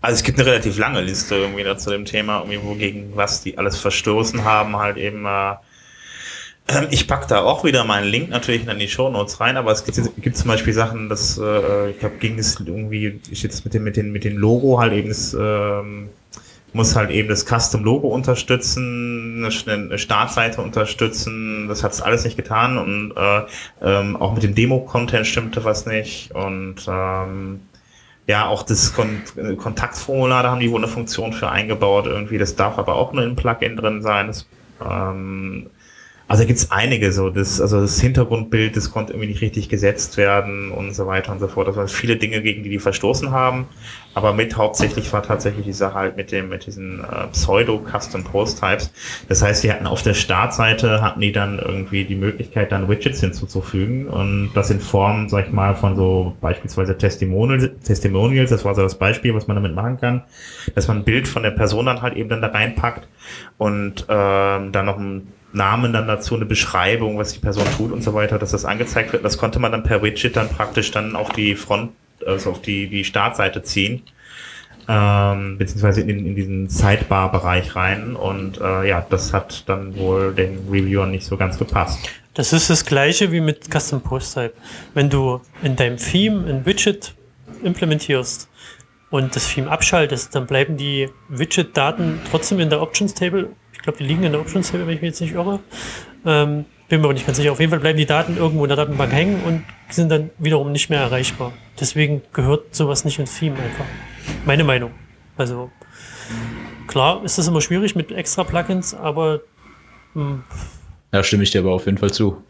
Also es gibt eine relativ lange Liste irgendwie da zu dem Thema, irgendwie wogegen was die alles verstoßen haben, halt eben äh, ich pack da auch wieder meinen Link natürlich in die Shownotes rein, aber es gibt, gibt zum Beispiel Sachen, dass äh, ich glaube, ging es irgendwie, ich jetzt mit dem, mit den, mit den Logo halt eben das, ähm, muss halt eben das Custom-Logo unterstützen, eine, Startseite unterstützen. Das hat es alles nicht getan und äh, ähm, auch mit dem Demo-Content stimmte was nicht und ähm, ja, auch das Kon Kontaktformular, da haben die wohl eine Funktion für eingebaut irgendwie. Das darf aber auch nur im Plugin drin sein. Das, ähm, also gibt's einige so, das, also das Hintergrundbild, das konnte irgendwie nicht richtig gesetzt werden und so weiter und so fort. Das waren viele Dinge, gegen die die verstoßen haben. Aber mit hauptsächlich war tatsächlich die Sache halt mit dem, mit diesen äh, Pseudo-Custom-Post-Types. Das heißt, die hatten auf der Startseite, hatten die dann irgendwie die Möglichkeit, dann Widgets hinzuzufügen und das in Form, sag ich mal, von so beispielsweise Testimonials, Testimonials, das war so das Beispiel, was man damit machen kann, dass man ein Bild von der Person dann halt eben dann da reinpackt und ähm, dann noch ein Namen dann dazu, eine Beschreibung, was die Person tut und so weiter, dass das angezeigt wird. Das konnte man dann per Widget dann praktisch dann auf die Front, also auf die, die Startseite ziehen, ähm, beziehungsweise in, in diesen Sidebar-Bereich rein. Und äh, ja, das hat dann wohl den Reviewern nicht so ganz gepasst. Das ist das gleiche wie mit Custom Post Type. Wenn du in deinem Theme ein Widget implementierst, und das Theme abschaltest, dann bleiben die Widget-Daten trotzdem in der Options-Table. Ich glaube, die liegen in der Options-Table, wenn ich mich jetzt nicht irre. Ähm, bin mir aber nicht ganz sicher. Auf jeden Fall bleiben die Daten irgendwo in der Datenbank hängen und sind dann wiederum nicht mehr erreichbar. Deswegen gehört sowas nicht ins Theme einfach. Meine Meinung. Also klar ist das immer schwierig mit extra Plugins, aber mh, Da stimme ich dir aber auf jeden Fall zu.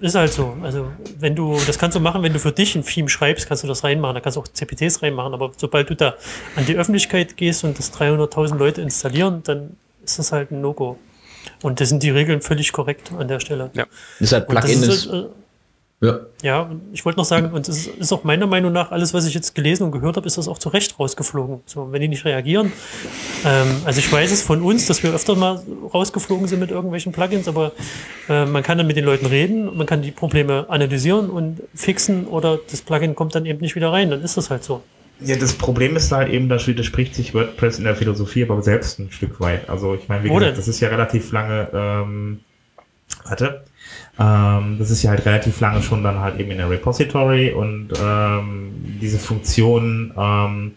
ist halt so. Also, wenn du, das kannst du machen, wenn du für dich ein Theme schreibst, kannst du das reinmachen. Da kannst du auch CPTs reinmachen. Aber sobald du da an die Öffentlichkeit gehst und das 300.000 Leute installieren, dann ist das halt ein No-Go. Und das sind die Regeln völlig korrekt an der Stelle. Ja. Ist halt das Plugin ist, äh, ja. ja, ich wollte noch sagen, und es ist, ist auch meiner Meinung nach, alles, was ich jetzt gelesen und gehört habe, ist das auch zu Recht rausgeflogen. So, wenn die nicht reagieren. Ähm, also ich weiß es von uns, dass wir öfter mal rausgeflogen sind mit irgendwelchen Plugins, aber äh, man kann dann mit den Leuten reden, man kann die Probleme analysieren und fixen oder das Plugin kommt dann eben nicht wieder rein, dann ist das halt so. Ja, das Problem ist halt eben, da widerspricht sich WordPress in der Philosophie aber selbst ein Stück weit. Also ich meine, wie gesagt, das ist ja relativ lange, ähm, warte, ähm, das ist ja halt relativ lange schon dann halt eben in der Repository und ähm, diese Funktionen ähm,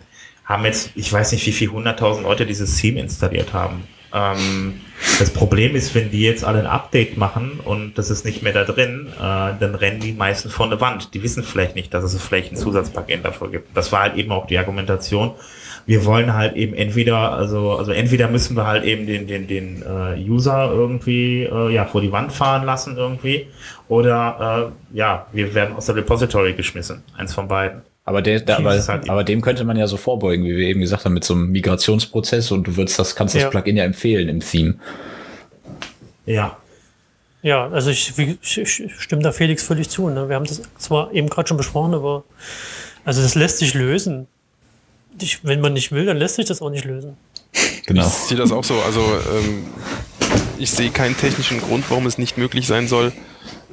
haben jetzt, ich weiß nicht, wie viel hunderttausend Leute dieses Theme installiert haben. Ähm, das Problem ist, wenn die jetzt alle ein Update machen und das ist nicht mehr da drin, äh, dann rennen die meisten vor eine Wand. Die wissen vielleicht nicht, dass es vielleicht ein Zusatzplugin dafür gibt. Das war halt eben auch die Argumentation. Wir wollen halt eben entweder, also, also entweder müssen wir halt eben den, den, den äh, User irgendwie äh, ja, vor die Wand fahren lassen irgendwie, oder äh, ja, wir werden aus der Repository geschmissen. Eins von beiden. Aber, der, der, aber, halt- aber dem könnte man ja so vorbeugen, wie wir eben gesagt haben, mit so einem Migrationsprozess und du würdest das, kannst das Ja. Plugin ja empfehlen im Theme. Ja. Ja, also ich, ich, ich stimme da Felix völlig zu. Ne? Wir haben das zwar eben gerade schon besprochen, aber also das lässt sich lösen. Ich, wenn man nicht will, dann lässt sich das auch nicht lösen. Genau. Ich sehe das auch so. Also ähm, ich sehe keinen technischen Grund, warum es nicht möglich sein soll,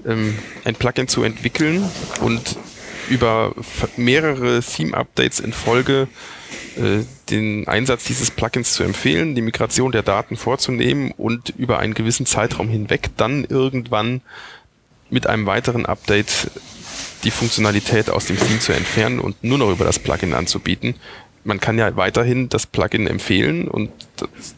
ähm, ein Plugin zu entwickeln und über mehrere Theme-Updates in Folge äh, den Einsatz dieses Plugins zu empfehlen, die Migration der Daten vorzunehmen und über einen gewissen Zeitraum hinweg dann irgendwann mit einem weiteren Update die Funktionalität aus dem Theme zu entfernen und nur noch über das Plugin anzubieten. Man kann ja weiterhin das Plugin empfehlen und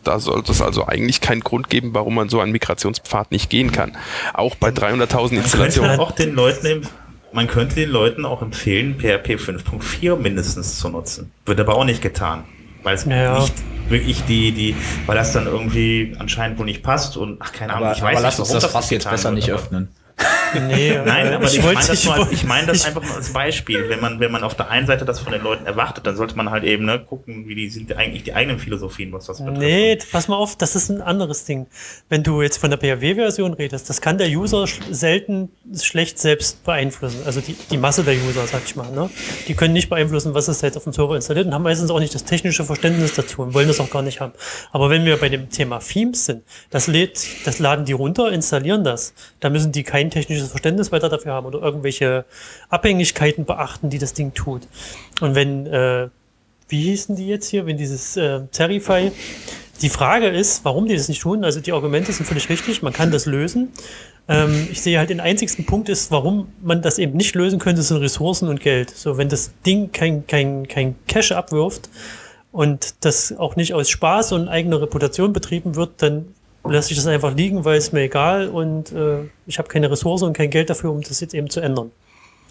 da sollte es also eigentlich keinen Grund geben, warum man so einen Migrationspfad nicht gehen kann. Auch bei 300.000 Man könnte Installationen. auch den Leuten, man könnte den Leuten auch empfehlen, PHP 5.4 mindestens zu nutzen. Wird aber auch nicht getan. Weil es Ja, nicht wirklich die, die, weil das dann irgendwie anscheinend wohl nicht passt und ach, keine Ahnung, Aber, ich weiß aber nicht, lass uns warum das Fass nicht jetzt besser wird, nicht aber- öffnen. Nee, <laughs> Nein, äh, aber ich, meine das, nur als, ich meine das ich- einfach nur als Beispiel. Wenn man, wenn man auf der einen Seite das von den Leuten erwartet, dann sollte man halt eben ne, gucken, wie die sind eigentlich die eigenen Philosophien, was das betrifft. Nee, pass mal auf, das ist ein anderes Ding. Wenn du jetzt von der PHP-Version redest, das kann der User sch selten schlecht selbst beeinflussen. Also die, die Masse der User, sag ich mal. Ne? Die können nicht beeinflussen, was ist jetzt auf dem Server installiert und haben meistens auch nicht das technische Verständnis dazu und wollen das auch gar nicht haben. Aber wenn wir bei dem Thema Themes sind, das, lädt, das laden die runter, installieren das. Da müssen die kein technisches Verständnis weiter dafür haben oder irgendwelche Abhängigkeiten beachten, die das Ding tut. Und wenn äh, wie hießen die jetzt hier, wenn dieses äh, Terrify. Die Frage ist, warum die das nicht tun. Also die Argumente sind völlig richtig, man kann das lösen. Ähm, ich sehe halt den einzigsten Punkt ist, warum man das eben nicht lösen könnte, sind Ressourcen und Geld. So, wenn das Ding kein, kein, kein Cash abwirft und das auch nicht aus Spaß und eigener Reputation betrieben wird, dann lasse ich das einfach liegen, weil es mir egal und äh, ich habe keine Ressourcen und kein Geld dafür, um das jetzt eben zu ändern.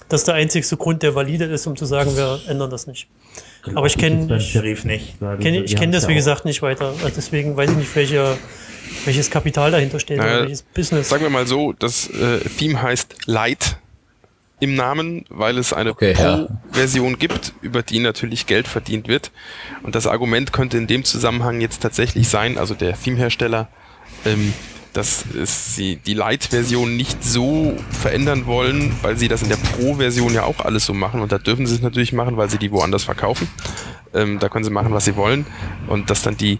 Das ist der einzigste Grund, der valide ist, um zu sagen, wir ändern das nicht. Aber ich kenne ich, die- kenn, das, ja wie gesagt, nicht weiter. Also deswegen weiß ich nicht, welche, welches Kapital dahinter steht Naja, oder welches Business. Sagen wir mal so, das äh, Theme heißt Light im Namen, weil es eine Okay, ja. Pro-Version gibt, über die natürlich Geld verdient wird. Und das Argument könnte in dem Zusammenhang jetzt tatsächlich sein, also der Theme-Hersteller, ähm, dass sie die Light-Version nicht so verändern wollen, weil sie das in der Pro-Version ja auch alles so machen. Und da dürfen sie es natürlich machen, weil sie die woanders verkaufen. Ähm, da können sie machen, was sie wollen. Und dass dann die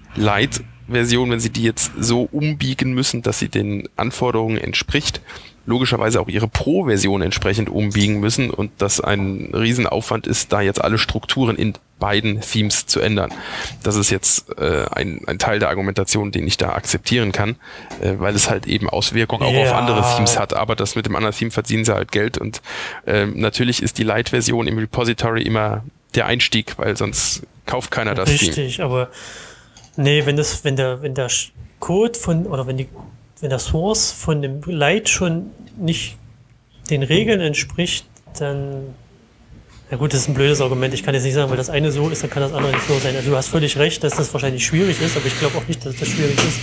Light-Version, wenn sie die jetzt so umbiegen müssen, dass sie den Anforderungen entspricht, logischerweise auch ihre Pro-Version entsprechend umbiegen müssen und das ein Riesenaufwand ist, da jetzt alle Strukturen in beiden Themes zu ändern. Das ist jetzt äh, ein, ein Teil der Argumentation, den ich da akzeptieren kann, äh, weil es halt eben Auswirkungen auch auf Ja. andere Themes hat. Aber das mit dem anderen Theme verdienen sie halt Geld und ähm, natürlich ist die Light-Version im Repository immer der Einstieg, weil sonst kauft keiner das Theme. Richtig, aber nee, wenn das, wenn der, wenn der Code von oder wenn die, wenn der Source von dem Light schon nicht den Regeln entspricht, dann ja gut, das ist ein blödes Argument. Ich kann jetzt nicht sagen, weil das eine so ist, dann kann das andere nicht so sein. Also du hast völlig recht, dass das wahrscheinlich schwierig ist, aber ich glaube auch nicht, dass das schwierig ist.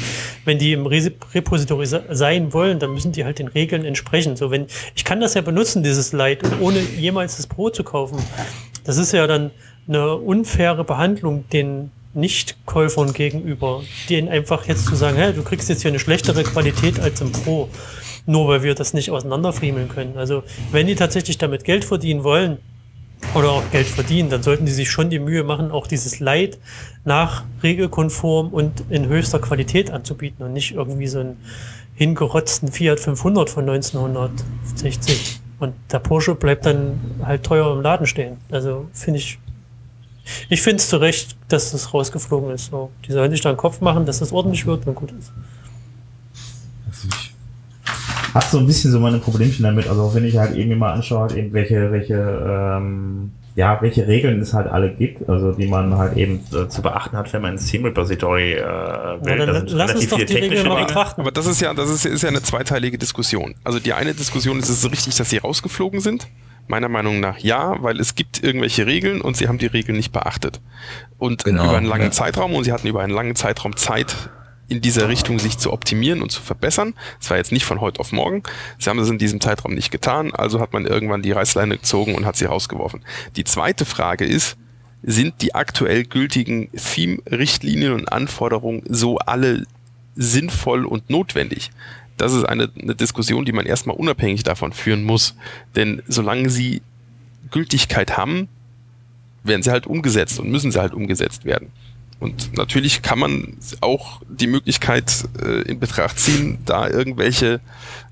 Wenn die im Repository se- sein wollen, dann müssen die halt den Regeln entsprechen. So wenn ich kann das ja benutzen, dieses Light, ohne jemals das Brot zu kaufen. Das ist ja dann eine unfaire Behandlung den Nicht-Käufern gegenüber, denen einfach jetzt zu sagen, hey, du kriegst jetzt hier eine schlechtere Qualität als im Pro, nur weil wir das nicht auseinanderfriemeln können. Also wenn die tatsächlich damit Geld verdienen wollen, oder auch Geld verdienen, dann sollten die sich schon die Mühe machen, auch dieses Light nach regelkonform und in höchster Qualität anzubieten und nicht irgendwie so einen hingerotzten Fiat 500 von 1960. Und der Porsche bleibt dann halt teuer im Laden stehen. Also finde ich, ich finde es zu Recht, dass das rausgeflogen ist. So, die sollen sich da einen Kopf machen, dass das ordentlich wird und gut ist. Hab so ein bisschen so meine Problemchen damit. Also auch wenn ich halt irgendwie mal anschaue, halt eben welche, welche, ähm, ja, welche Regeln es halt alle gibt, also die man halt eben äh, zu beachten hat, wenn man ein Steam Repository äh, will. Na, dann lass uns doch die Regeln mal betrachten. Aber das ist ja, das ist, ist ja eine zweiteilige Diskussion. Also die eine Diskussion ist es ist richtig, dass sie rausgeflogen sind. Meiner Meinung nach ja, weil es gibt irgendwelche Regeln und sie haben die Regeln nicht beachtet. Und Genau, über einen langen ja. Zeitraum und sie hatten über einen langen Zeitraum Zeit, in dieser Richtung sich zu optimieren und zu verbessern. Das war jetzt nicht von heute auf morgen. Sie haben es in diesem Zeitraum nicht getan, also hat man irgendwann die Reißleine gezogen und hat sie rausgeworfen. Die zweite Frage ist, sind die aktuell gültigen Theme-Richtlinien und Anforderungen so alle sinnvoll und notwendig? Das ist eine, eine Diskussion, die man erstmal unabhängig davon führen muss. Denn solange sie Gültigkeit haben, werden sie halt umgesetzt und müssen sie halt umgesetzt werden. Und natürlich kann man auch die Möglichkeit äh, in Betracht ziehen, da irgendwelche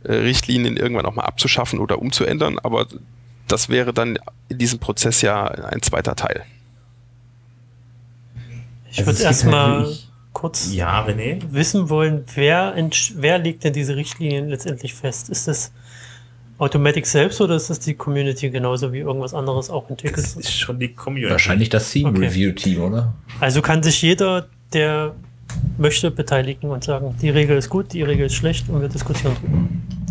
äh, Richtlinien irgendwann auch mal abzuschaffen oder umzuändern, aber das wäre dann in diesem Prozess ja ein zweiter Teil. Ich Also würde es gibt erstmal halt kurz Ja, René? wissen wollen, wer, wer legt denn diese Richtlinien letztendlich fest? Ist das Automatic selbst oder ist das die Community genauso wie irgendwas anderes auch entwickelt? Das ist schon die Community. Wahrscheinlich das Theme Okay. Review Team, oder? Also kann sich jeder, der möchte, beteiligen und sagen, die Regel ist gut, die Regel ist schlecht und wir diskutieren drüber.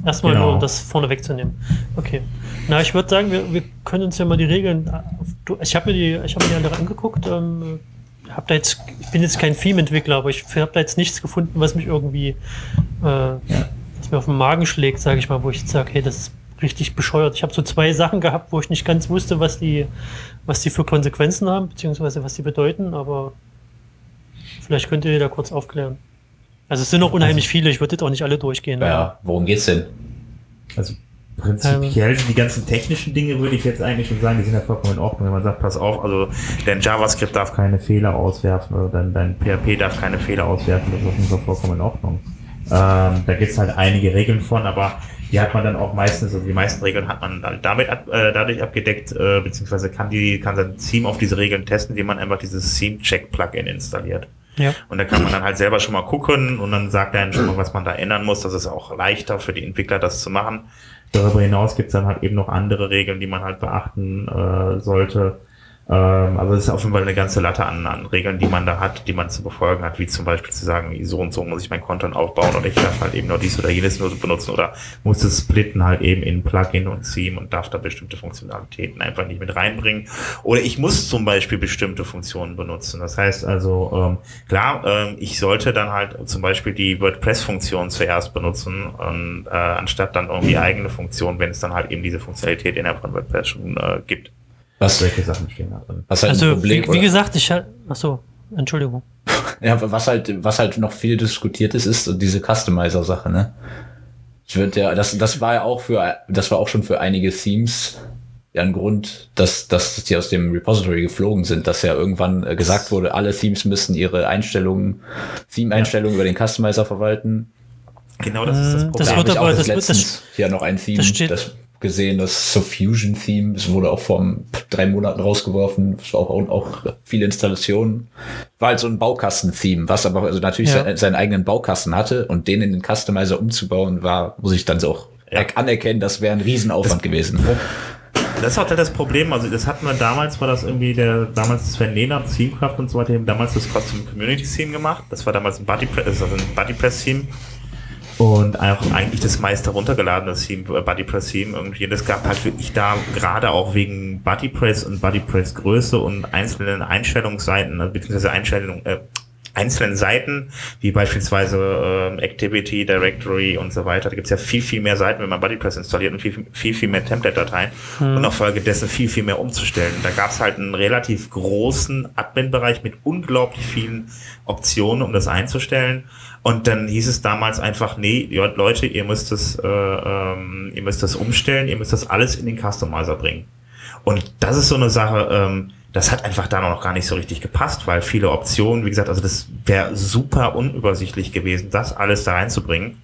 Erstmal Genau. nur, um das vorne wegzunehmen. Okay. Na, ich würde sagen, wir, wir können uns ja mal die Regeln. auf- du- Ich habe mir die, ich habe mir die andere angeguckt. Ähm, hab da jetzt, ich bin jetzt kein Theme-Entwickler, aber ich habe da jetzt nichts gefunden, was mich irgendwie, äh, was mir auf den Magen schlägt, sage ich mal, wo ich sage, hey, das ist richtig bescheuert. Ich habe so zwei Sachen gehabt, wo ich nicht ganz wusste, was die, was die für Konsequenzen haben, beziehungsweise was die bedeuten, aber vielleicht könnt ihr da kurz aufklären. Also es sind noch unheimlich viele, ich würde jetzt auch nicht alle durchgehen. Ja, worum geht's denn? Also prinzipiell Ähm. die ganzen technischen Dinge würde ich jetzt eigentlich schon sagen, die sind ja vollkommen in Ordnung. Wenn man sagt, pass auf, also dein JavaScript darf keine Fehler auswerfen oder dein, dein PHP darf keine Fehler auswerfen, das ist auf jeden Fall vollkommen in Ordnung. Ähm, da gibt es halt einige Regeln von, aber die hat man dann auch meistens, also die meisten Regeln hat man dann damit ab, äh, dadurch abgedeckt, äh, beziehungsweise kann die, kann sein Theme auf diese Regeln testen, indem man einfach dieses Theme-Check-Plugin installiert. Ja. Und da kann man dann halt selber schon mal gucken und dann sagt er dann schon mal, was man da ändern muss. Das ist auch leichter für die Entwickler, das zu machen. Darüber hinaus gibt es dann halt eben noch andere Regeln, die man halt beachten äh, sollte. Also es ist auf jeden Fall eine ganze Latte an, an Regeln, die man da hat, die man zu befolgen hat, wie zum Beispiel zu sagen, so und so muss ich mein Konto aufbauen oder ich darf halt eben nur dies oder jenes nur benutzen oder muss es splitten halt eben in Plugin und Theme und darf da bestimmte Funktionalitäten einfach nicht mit reinbringen. Oder ich muss zum Beispiel bestimmte Funktionen benutzen. Das heißt also, ähm, klar, ähm, ich sollte dann halt zum Beispiel die WordPress-Funktion zuerst benutzen und äh, anstatt dann irgendwie eigene Funktionen, wenn es dann halt eben diese Funktionalität innerhalb von WordPress schon äh, gibt. Was, Solche Sachen stehen da drin. was halt ein Also, Problem, wie, wie gesagt, ich ha- ach so, Entschuldigung. <laughs> Ja, was halt, was halt noch viel diskutiert ist, ist diese Customizer-Sache, ne? Ich würde ja, das, das war ja auch für, das war auch schon für einige Themes ja ein Grund, dass, dass die aus dem Repository geflogen sind, dass ja irgendwann äh, gesagt wurde, alle Themes müssen ihre Einstellungen, Theme-Einstellungen über den Customizer verwalten. Genau das ist das Problem. das Da wird aber- das das wird- das- letztens hier noch ein Theme das steht- das gesehen, das Suffusion-Theme, das wurde auch vor drei Monaten rausgeworfen, das war auch, auch viele Installationen. War halt so ein Baukasten-Theme, was aber also natürlich Ja. se- seinen eigenen Baukasten hatte und den in den Customizer umzubauen, war, muss ich dann so auch Ja. anerkennen, das wäre ein Riesenaufwand gewesen. das ist auch das Problem. Also das hatten wir damals, war das irgendwie der damals Sven Lehner, Themecraft und so weiter, haben damals das Custom Community Theme gemacht. Das war damals ein Buddy Press, also ein Buddy Press Theme. Und auch eigentlich das meiste runtergeladene Theme, äh, Buddy Press Theme irgendwie. Und es gab halt wirklich da, gerade auch wegen Buddy Press und Buddy Press Größe und einzelnen Einstellungsseiten, also beziehungsweise Einstellungen, äh, einzelnen Seiten, wie beispielsweise ähm, Activity, Directory und so weiter. Da gibt's ja viel, viel mehr Seiten, wenn man BuddyPress installiert und viel, viel, viel mehr Template-Dateien hm. und auch folgedessen viel, viel mehr umzustellen. Da gab's halt einen relativ großen Admin-Bereich mit unglaublich vielen Optionen, um das einzustellen. Und dann hieß es damals einfach, nee, Leute, ihr müsst es, äh, ähm, ihr müsst das umstellen, ihr müsst das alles in den Customizer bringen. Und das ist so eine Sache, ähm, das hat einfach da noch gar nicht so richtig gepasst, weil viele Optionen, wie gesagt, also das wäre super unübersichtlich gewesen, das alles da reinzubringen.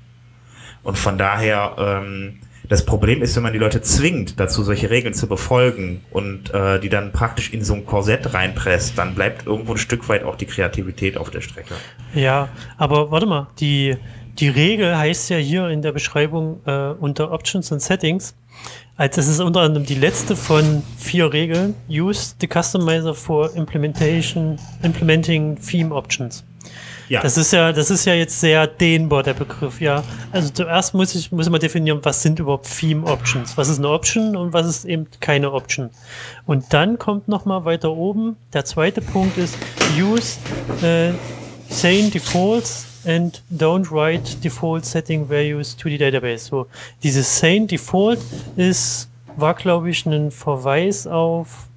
Und von daher, ähm, das Problem ist, wenn man die Leute zwingt, dazu solche Regeln zu befolgen und äh, die dann praktisch in so ein Korsett reinpresst, dann bleibt irgendwo ein Stück weit auch die Kreativität auf der Strecke. Ja, aber warte mal, die, die Regel heißt ja hier in der Beschreibung äh, unter Options und Settings, als es ist unter anderem die letzte von vier Regeln. Use the customizer for implementation, implementing theme options. Ja. Das ist ja, das ist ja jetzt sehr dehnbar, der Begriff, ja. Also zuerst muss ich, muss man definieren, was sind überhaupt Theme Options? Was ist eine Option und was ist eben keine Option? Und dann kommt nochmal weiter oben, der zweite Punkt ist, use äh, sane defaults and don't write default setting values to the database. So, dieses sane default ist, war glaube ich ein Verweis auf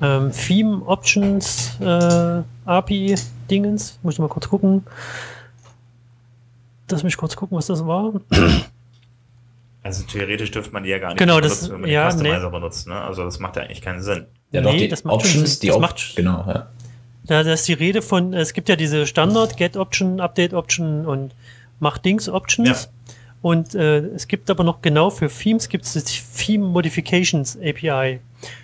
ähm, Theme Options äh, API Dingens. Muss ich mal kurz gucken. Lass mich kurz gucken, was das war. Also theoretisch dürfte man die ja gar nicht genau, benutzen, das, wenn man ja, den Customizer nee. benutzt. Ne? Also das macht ja eigentlich keinen Sinn. Ja, nee, doch, die das macht Options, schon, die das macht, genau. Ja. Da, da ist die Rede von, es gibt ja diese Standard Get Option, Update Option und Mach Dings Options. Ja. Und äh, es gibt aber noch genau für Themes gibt es das Theme Modifications API.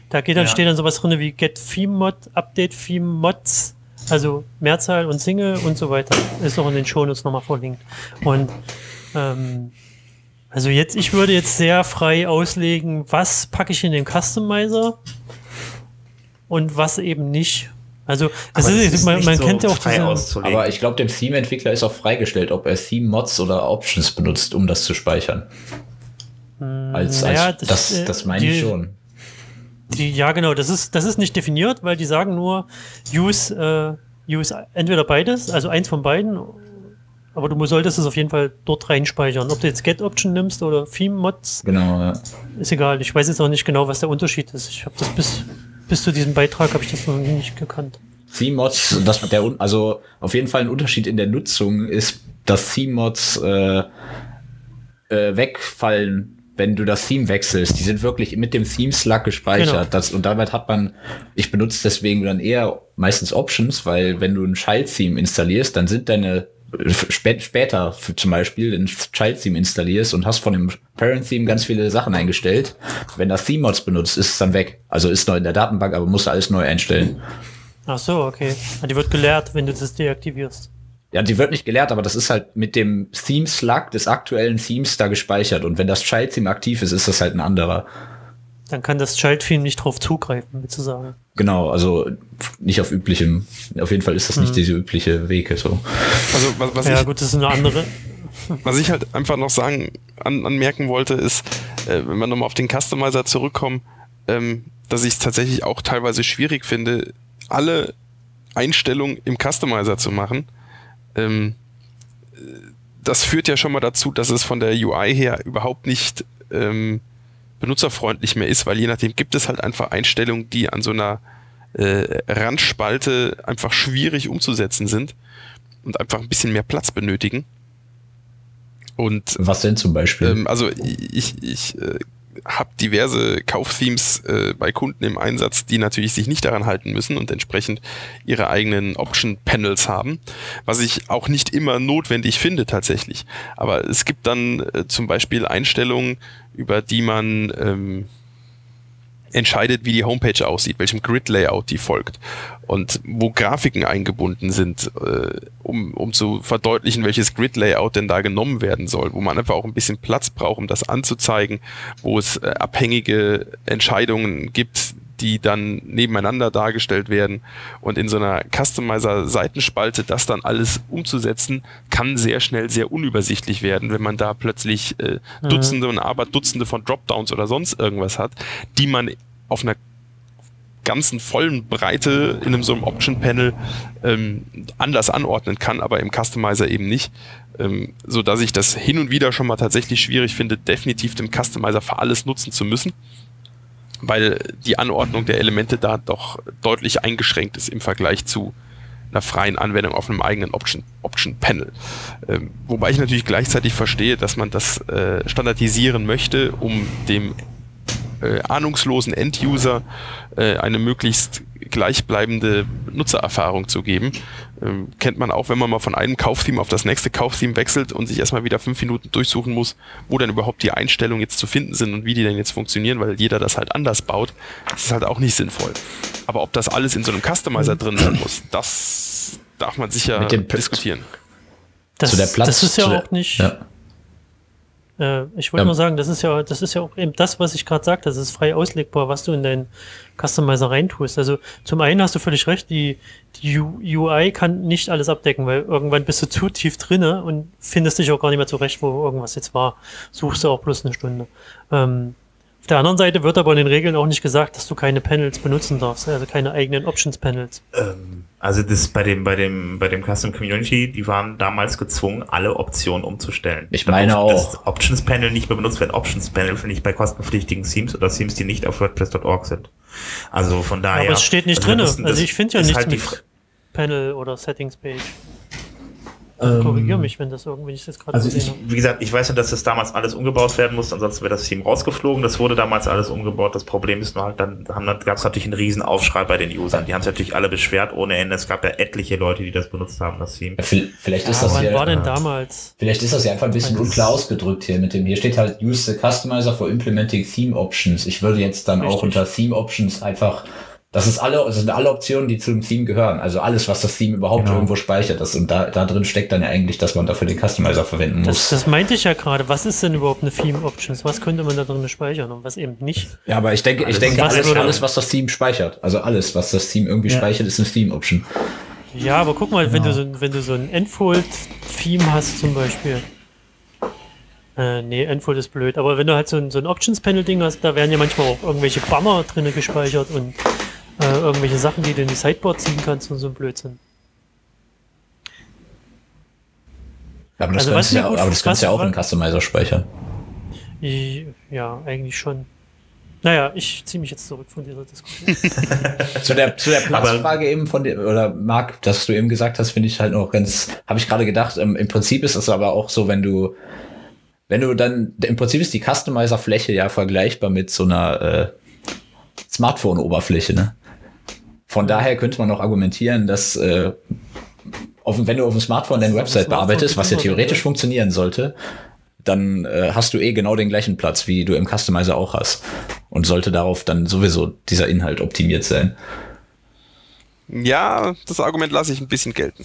Da geht dann ja. steht dann sowas drin wie Get Theme Mod, Update Theme Mods, also Mehrzahl und Single und so weiter. Ist auch in den Shownotes nochmal verlinkt. Und ähm, also jetzt, ich würde jetzt sehr frei auslegen, was packe ich in den Customizer und was eben nicht. Also ist, ist man, man so kennt ja auch diese, Aber ich glaube, dem Theme-Entwickler ist auch freigestellt, ob er Theme-Mods oder Options benutzt, um das zu speichern. Hm, als, als ja, das, das, äh, das meine ich schon. Die, ja, genau, das ist, das ist nicht definiert, weil die sagen nur, use, äh, use entweder beides, also eins von beiden, aber du solltest es auf jeden Fall dort reinspeichern. Ob du jetzt Get-Option nimmst oder Theme-Mods, genau, ja. ist egal. Ich weiß jetzt auch nicht genau, was der Unterschied ist. Ich habe das bis bis zu diesem Beitrag habe ich das noch nicht gekannt. Theme-Mods, das der, also auf jeden Fall ein Unterschied in der Nutzung ist, dass Theme-Mods äh, äh, wegfallen, wenn du das Theme wechselst. Die sind wirklich mit dem Theme-Slug gespeichert. Genau. Das, und damit hat man, ich benutze deswegen dann eher meistens Options, weil wenn du ein Child-Theme installierst, dann sind deine spät, später zum Beispiel ein Child-Theme installierst und hast von dem Parent-Theme ganz viele Sachen eingestellt. Wenn das Theme-Mods benutzt, ist es dann weg. Also ist neu in der Datenbank, aber musst du alles neu einstellen. Ach so, okay. Die wird geleert, wenn du das deaktivierst. Ja, die wird nicht geleert, aber das ist halt mit dem Theme-Slug des aktuellen Themes da gespeichert. Und wenn das Child-Theme aktiv ist, ist das halt ein anderer. Dann kann das Child-Theme nicht drauf zugreifen, sagen. Genau, also nicht auf üblichem, auf jeden Fall ist das nicht mhm. diese übliche Wege so. Also was, was ja ich, gut, das ist eine andere. <laughs> Was ich halt einfach noch sagen, an, anmerken wollte, ist, äh, wenn wir nochmal auf den Customizer zurückkommen, ähm, dass ich es tatsächlich auch teilweise schwierig finde, alle Einstellungen im Customizer zu machen. Ähm, das führt ja schon mal dazu, dass es von der UI her überhaupt nicht ähm, benutzerfreundlich mehr ist, weil je nachdem gibt es halt einfach Einstellungen, die an so einer äh, Randspalte einfach schwierig umzusetzen sind und einfach ein bisschen mehr Platz benötigen. Und was denn zum Beispiel? Ähm, also ich, ich äh, habe diverse Kaufthemes äh, bei Kunden im Einsatz, die natürlich sich nicht daran halten müssen und entsprechend ihre eigenen Option-Panels haben, was ich auch nicht immer notwendig finde tatsächlich. Aber es gibt dann äh, zum Beispiel Einstellungen, über die man ähm, entscheidet, wie die Homepage aussieht, welchem Grid-Layout die folgt und wo Grafiken eingebunden sind, äh, um, um zu verdeutlichen, welches Grid-Layout denn da genommen werden soll, wo man einfach auch ein bisschen Platz braucht, um das anzuzeigen, wo es äh, abhängige Entscheidungen gibt, die dann nebeneinander dargestellt werden. Und in so einer Customizer-Seitenspalte das dann alles umzusetzen, kann sehr schnell sehr unübersichtlich werden, wenn man da plötzlich äh, mhm. Dutzende und aber Dutzende von Dropdowns oder sonst irgendwas hat, die man auf einer ganzen vollen Breite in einem so einem Option-Panel ähm, anders anordnen kann, aber im Customizer eben nicht. Ähm, so dass ich das hin und wieder schon mal tatsächlich schwierig finde, definitiv den Customizer für alles nutzen zu müssen weil die Anordnung der Elemente da doch deutlich eingeschränkt ist im Vergleich zu einer freien Anwendung auf einem eigenen Option, Option Panel. Ähm, wobei ich natürlich gleichzeitig verstehe, dass man das äh, standardisieren möchte, um dem äh, ahnungslosen End-User äh, eine möglichst gleichbleibende Nutzererfahrung zu geben. Ähm, kennt man auch, wenn man mal von einem Kauftheme auf das nächste Kauftheme wechselt und sich erstmal wieder fünf Minuten durchsuchen muss, wo dann überhaupt die Einstellungen jetzt zu finden sind und wie die denn jetzt funktionieren, weil jeder das halt anders baut. Das ist halt auch nicht sinnvoll. Aber ob das alles in so einem Customizer drin sein muss, das darf man sicher diskutieren. Das, das ist ja auch nicht. Ja. Äh, ich wollte ja. nur sagen, das ist ja, das ist ja auch eben das, was ich gerade sagte, das ist frei auslegbar, was du in deinen Customizer reintust. Also zum einen hast du völlig recht, die, die UI kann nicht alles abdecken, weil irgendwann bist du zu tief drinne und findest dich auch gar nicht mehr zurecht, wo irgendwas jetzt war. Suchst du auch bloß eine Stunde. Ähm, der anderen Seite wird aber in den Regeln auch nicht gesagt, dass du keine Panels benutzen darfst, also keine eigenen Options-Panels. Ähm, also das bei dem, bei dem, bei dem Custom Community, die waren damals gezwungen, alle Optionen umzustellen. Ich meine auch. Das Options Panel nicht mehr benutzt werden. Options Panel finde ich bei kostenpflichtigen Themes oder Themes, die nicht auf WordPress.org sind. Also von daher. Aber es steht nicht also drin. Also ich finde ja nichts halt mit Panel oder Settings Page. Ähm, Korrigiere mich, wenn das irgendwie nicht jetzt gerade Also ich, wie gesagt, ich weiß ja, dass das damals alles umgebaut werden musste, ansonsten wäre das Team rausgeflogen. Das wurde damals alles umgebaut. Das Problem ist nur halt, dann gab es natürlich einen riesen Aufschrei bei den Usern. Die haben sich natürlich alle beschwert ohne Ende. Es gab ja etliche Leute, die das benutzt haben, das Team. vielleicht ist ja, das wann ja, war denn damals? Vielleicht ist das ja einfach ein bisschen unklar ausgedrückt hier mit dem. Hier steht halt Use the Customizer for Implementing Theme Options. Ich würde jetzt dann Richtig. auch unter Theme Options einfach das ist alle, das sind alle Optionen, die zum Theme gehören. Also alles, was das Theme überhaupt genau. irgendwo speichert. Das, und da, da drin steckt dann ja eigentlich, dass man dafür den Customizer verwenden muss. Das, das meinte ich ja gerade. Was ist denn überhaupt eine Theme Options? Was könnte man da drin speichern und was eben nicht? Ja, aber ich denke, ich denke, alles, alles, was das Theme speichert. Also alles, was das Theme irgendwie ja. speichert, ist eine Theme Option. Ja, aber guck mal, genau. wenn du so, wenn du so ein Enfold-Theme hast zum Beispiel. Äh, nee, Enfold ist blöd. Aber wenn du halt so ein, so ein Options-Panel-Ding hast, da werden ja manchmal auch irgendwelche Banner drin gespeichert und äh, irgendwelche Sachen, die du in die Sideboard ziehen kannst und so ein Blödsinn. Aber das also, kannst, ja, aber das kannst ja auch in Customizer speichern. Ja, eigentlich schon. Naja, ich ziehe mich jetzt zurück von dieser Diskussion. <laughs> zu der, zu der Platzfrage eben von dir, oder Marc, dass du eben gesagt hast, finde ich halt noch ganz, habe ich gerade gedacht, ähm, im Prinzip ist es aber auch so, wenn du, wenn du dann, im Prinzip ist die Customizer-Fläche ja vergleichbar mit so einer äh, Smartphone-Oberfläche, ne? Von daher könnte man noch argumentieren, dass äh, auf, wenn du auf dem Smartphone deine Website bearbeitest, was ja theoretisch funktionieren sollte, dann äh, hast du eh genau den gleichen Platz, wie du im Customizer auch hast. Und sollte darauf dann sowieso dieser Inhalt optimiert sein. Ja, das Argument lasse ich ein bisschen gelten.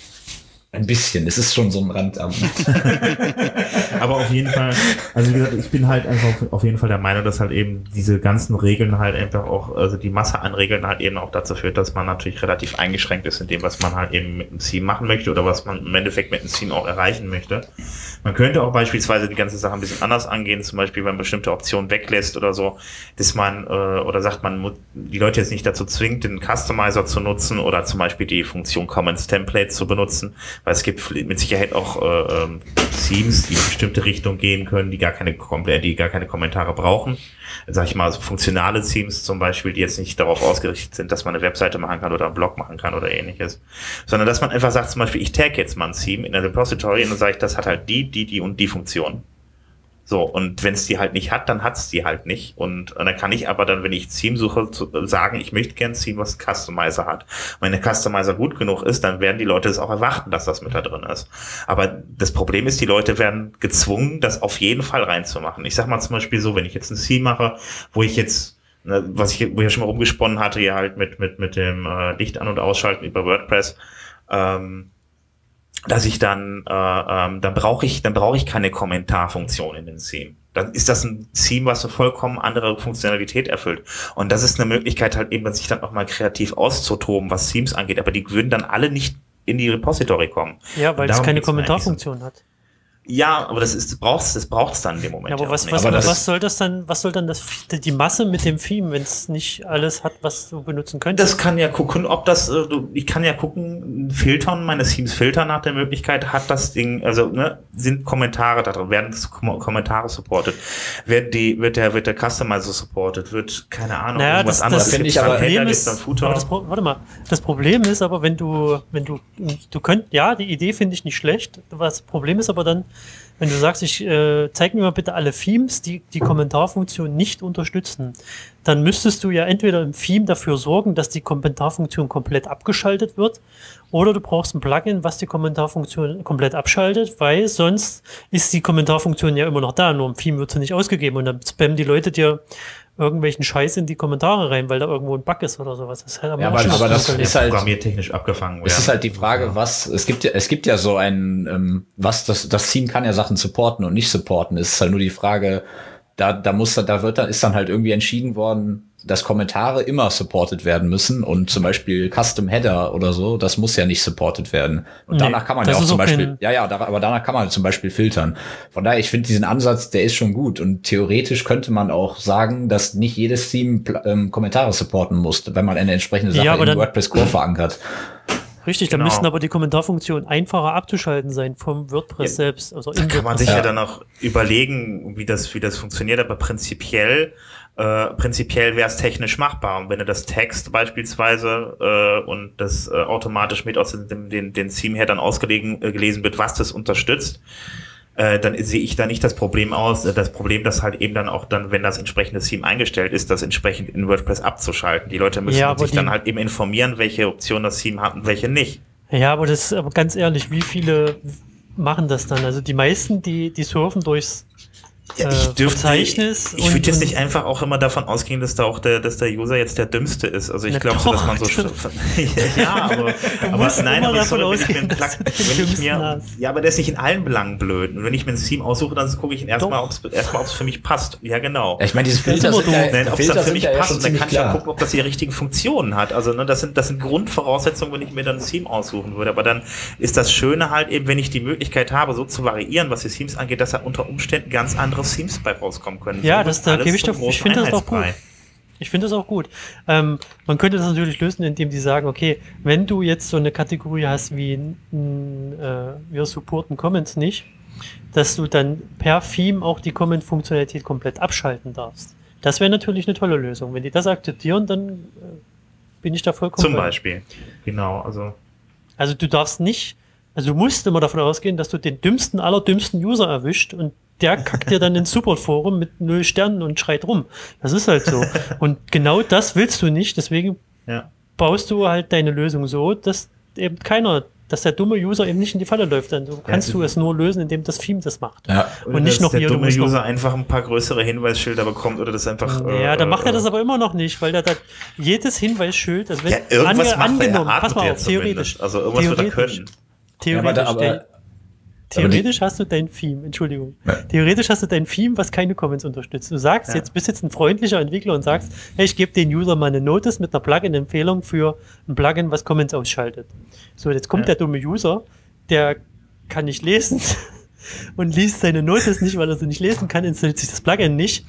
Ein bisschen, es ist schon so ein Randamt. <laughs> Aber auf jeden Fall, also wie gesagt, ich bin halt einfach auf jeden Fall der Meinung, dass halt eben diese ganzen Regeln halt einfach auch, also die Masse an Regeln halt eben auch dazu führt, dass man natürlich relativ eingeschränkt ist in dem, was man halt eben mit dem Team machen möchte oder was man im Endeffekt mit dem Team auch erreichen möchte. Man könnte auch beispielsweise die ganze Sache ein bisschen anders angehen, zum Beispiel, wenn man bestimmte Optionen weglässt oder so, dass man, äh, oder sagt man, die Leute jetzt nicht dazu zwingt, den Customizer zu nutzen oder zum Beispiel die Funktion Commons Template zu benutzen, weil es gibt mit Sicherheit auch äh, ähm, Themes, die in bestimmte Richtung gehen können, die gar keine, die gar keine Kommentare brauchen. Sag ich mal, so funktionale Themes zum Beispiel, die jetzt nicht darauf ausgerichtet sind, dass man eine Webseite machen kann oder einen Blog machen kann oder ähnliches. Sondern dass man einfach sagt, zum Beispiel, ich tag jetzt mal ein Theme in der Repository und dann sage ich, das hat halt die, die, die und die Funktion. So, und wenn es die halt nicht hat, dann hat's die halt nicht. Und, und dann kann ich aber dann, wenn ich Theme suche, zu, sagen, ich möchte gern Theme, was Customizer hat. Wenn der Customizer gut genug ist, dann werden die Leute es auch erwarten, dass das mit da drin ist. Aber das Problem ist, die Leute werden gezwungen, das auf jeden Fall reinzumachen. Ich sag mal zum Beispiel so, wenn ich jetzt ein Theme mache, wo ich jetzt Ne, Was ich, wo ich ja schon mal rumgesponnen hatte, ja halt mit, mit, mit dem äh, Licht an- und Ausschalten über WordPress, ähm, dass ich dann, äh, ähm, dann brauche ich, dann brauche ich keine Kommentarfunktion in den Theme. Dann ist das ein Theme, was eine vollkommen andere Funktionalität erfüllt. Und das ist eine Möglichkeit halt eben, sich dann auch mal kreativ auszutoben, was Themes angeht. Aber die würden dann alle nicht in die Repository kommen. Ja, weil es keine. Kommentarfunktion hat. Ja, aber das ist, das braucht's, das braucht's dann in dem Moment. Ja, aber auch was, nicht. was, Aber das- was soll das dann, was soll dann das, die Masse mit dem Theme, wenn es nicht alles hat, was du benutzen könntest? Das kann ja gucken, ob das, äh, ich kann ja gucken, filtern, meine Themes filtern nach der Möglichkeit, hat das Ding, also ne, sind Kommentare da drin, werden Kom Kommentare supported, wird die, wird der, wird der Customizer supported, wird, keine Ahnung, Naja, irgendwas das, anderes. das, finde ich aber- Problem ist, dann Footer? aber das, warte mal, das Problem ist aber, wenn du, wenn du, du könnt, ja, die Idee finde ich nicht schlecht. Was Problem ist aber dann, wenn du sagst, ich äh, zeig mir mal bitte alle Themes, die die Kommentarfunktion nicht unterstützen, dann müsstest du ja entweder im Theme dafür sorgen, dass die Kommentarfunktion komplett abgeschaltet wird, oder du brauchst ein Plugin, was die Kommentarfunktion komplett abschaltet, weil sonst ist die Kommentarfunktion ja immer noch da, nur im Theme wird sie nicht ausgegeben. Und dann spammen die Leute dir irgendwelchen Scheiß in die Kommentare rein, weil da irgendwo ein Bug ist oder sowas. Das haben wir Ja, aber- aber das ist halt- programmiertechnisch abgefangen Es werden. ist halt die Frage, was, es gibt ja, es gibt ja so ein, ähm, was, das, das Team kann ja Sachen supporten und nicht supporten. Es ist halt nur die Frage, da, da muss, da wird, da ist dann halt irgendwie entschieden worden, dass Kommentare immer supported werden müssen und zum Beispiel Custom Header oder so, das muss ja nicht supported werden. Und Nee, danach kann man ja auch zum Beispiel, ja, ja, da, aber danach kann man zum Beispiel filtern. Von daher, ich finde diesen Ansatz, der ist schon gut und theoretisch könnte man auch sagen, dass nicht jedes Team ähm, Kommentare supporten muss, wenn man eine entsprechende Sache Ja, in WordPress Core verankert. Richtig, Genau. müssten aber die Kommentarfunktionen einfacher abzuschalten sein vom WordPress Ja, selbst. Also Da kann man WordPress. sich ja. Ja. dann auch überlegen, wie das, wie das funktioniert, aber prinzipiell, äh, prinzipiell wäre es technisch machbar. Und wenn du das Text beispielsweise äh, und das äh, automatisch mit aus dem, den, den Theme her dann ausgelegen äh, gelesen wird, was das unterstützt, äh, dann sehe ich da nicht das Problem aus, äh, das Problem, dass halt eben dann auch dann, wenn das entsprechende Theme eingestellt ist, das entsprechend in WordPress abzuschalten. Die Leute müssen Ja, sich dann halt eben informieren, welche Option das Theme hat und welche nicht. Ja, aber das, aber ganz ehrlich, wie viele machen das dann? Also die meisten, die, die surfen durchs Ja, äh, ich dürfte, Verzeichnis. ich würde jetzt nicht einfach auch immer davon ausgehen, dass da auch der, dass der User jetzt der Dümmste ist. Also ich glaube so, dass man so <laughs> ja, aber, aber nein, aber sorry, wenn ich mir einen Plug, wenn ich mir, ja, aber der ist nicht in allen Belangen blöd. Und wenn ich mir ein Theme aussuche, dann gucke ich ihn erstmal, ob es erstmal, ob es für mich passt. Ja, genau. Ja, ich meine, diese Das ist Filter sind, ja. Nein, ob es dann für mich ja, ja passt, und dann kann ich ja klar. gucken, ob das die richtigen Funktionen hat. Also ne, das sind das sind Grundvoraussetzungen, wenn ich mir dann ein Theme aussuchen würde. Aber dann ist das Schöne halt eben, wenn ich die Möglichkeit habe, so zu variieren, was die Themes angeht, dass da unter Umständen ganz andere Themes bei rauskommen können. Ja, So das- da gebe ich doch- ich finde das doch gut. Ich finde das auch gut. Ähm, man könnte das natürlich lösen, indem die sagen, okay, wenn du jetzt so eine Kategorie hast wie n- äh, wir supporten Comments nicht, dass du dann per Theme auch die Comment-Funktionalität komplett abschalten darfst. Das wäre natürlich eine tolle Lösung. Wenn die das akzeptieren, dann äh, bin ich da vollkommen Zum. Beispiel. Genau, also. Also du darfst nicht, also du musst immer davon ausgehen, dass du den dümmsten aller dümmsten User erwischt und der kackt dir dann ins Support-Forum mit null Sternen und schreit rum. Das ist halt so. <laughs> Und genau das willst du nicht, deswegen Ja. baust du halt deine Lösung so, dass eben keiner, dass der dumme User eben nicht in die Falle läuft. Dann kannst du es nur lösen, indem das Theme das macht. Ja. Und nicht dass noch der hier, du dumme musst noch- User einfach ein paar größere Hinweisschilder bekommt oder das einfach. Ja, äh, dann macht er das äh, aber immer noch nicht, weil da jedes Hinweisschild, also wenn Ja, irgendwas ange- macht er, angenommen, er pass mal ja auf, theoretisch. Also irgendwas wird er theoretisch. Ja, aber, da, aber Theoretisch hast du dein Theme, Entschuldigung. Ja. Theoretisch hast du dein Theme, was keine Comments unterstützt. Du sagst Ja. jetzt, bist jetzt ein freundlicher Entwickler und sagst, hey, ich gebe den User mal eine Notice mit einer Plugin-Empfehlung für ein Plugin, was Comments ausschaltet. So, jetzt kommt Ja. der dumme User, der kann nicht lesen <laughs> und liest seine Notice nicht, weil er sie nicht lesen kann, installiert sich das Plugin nicht.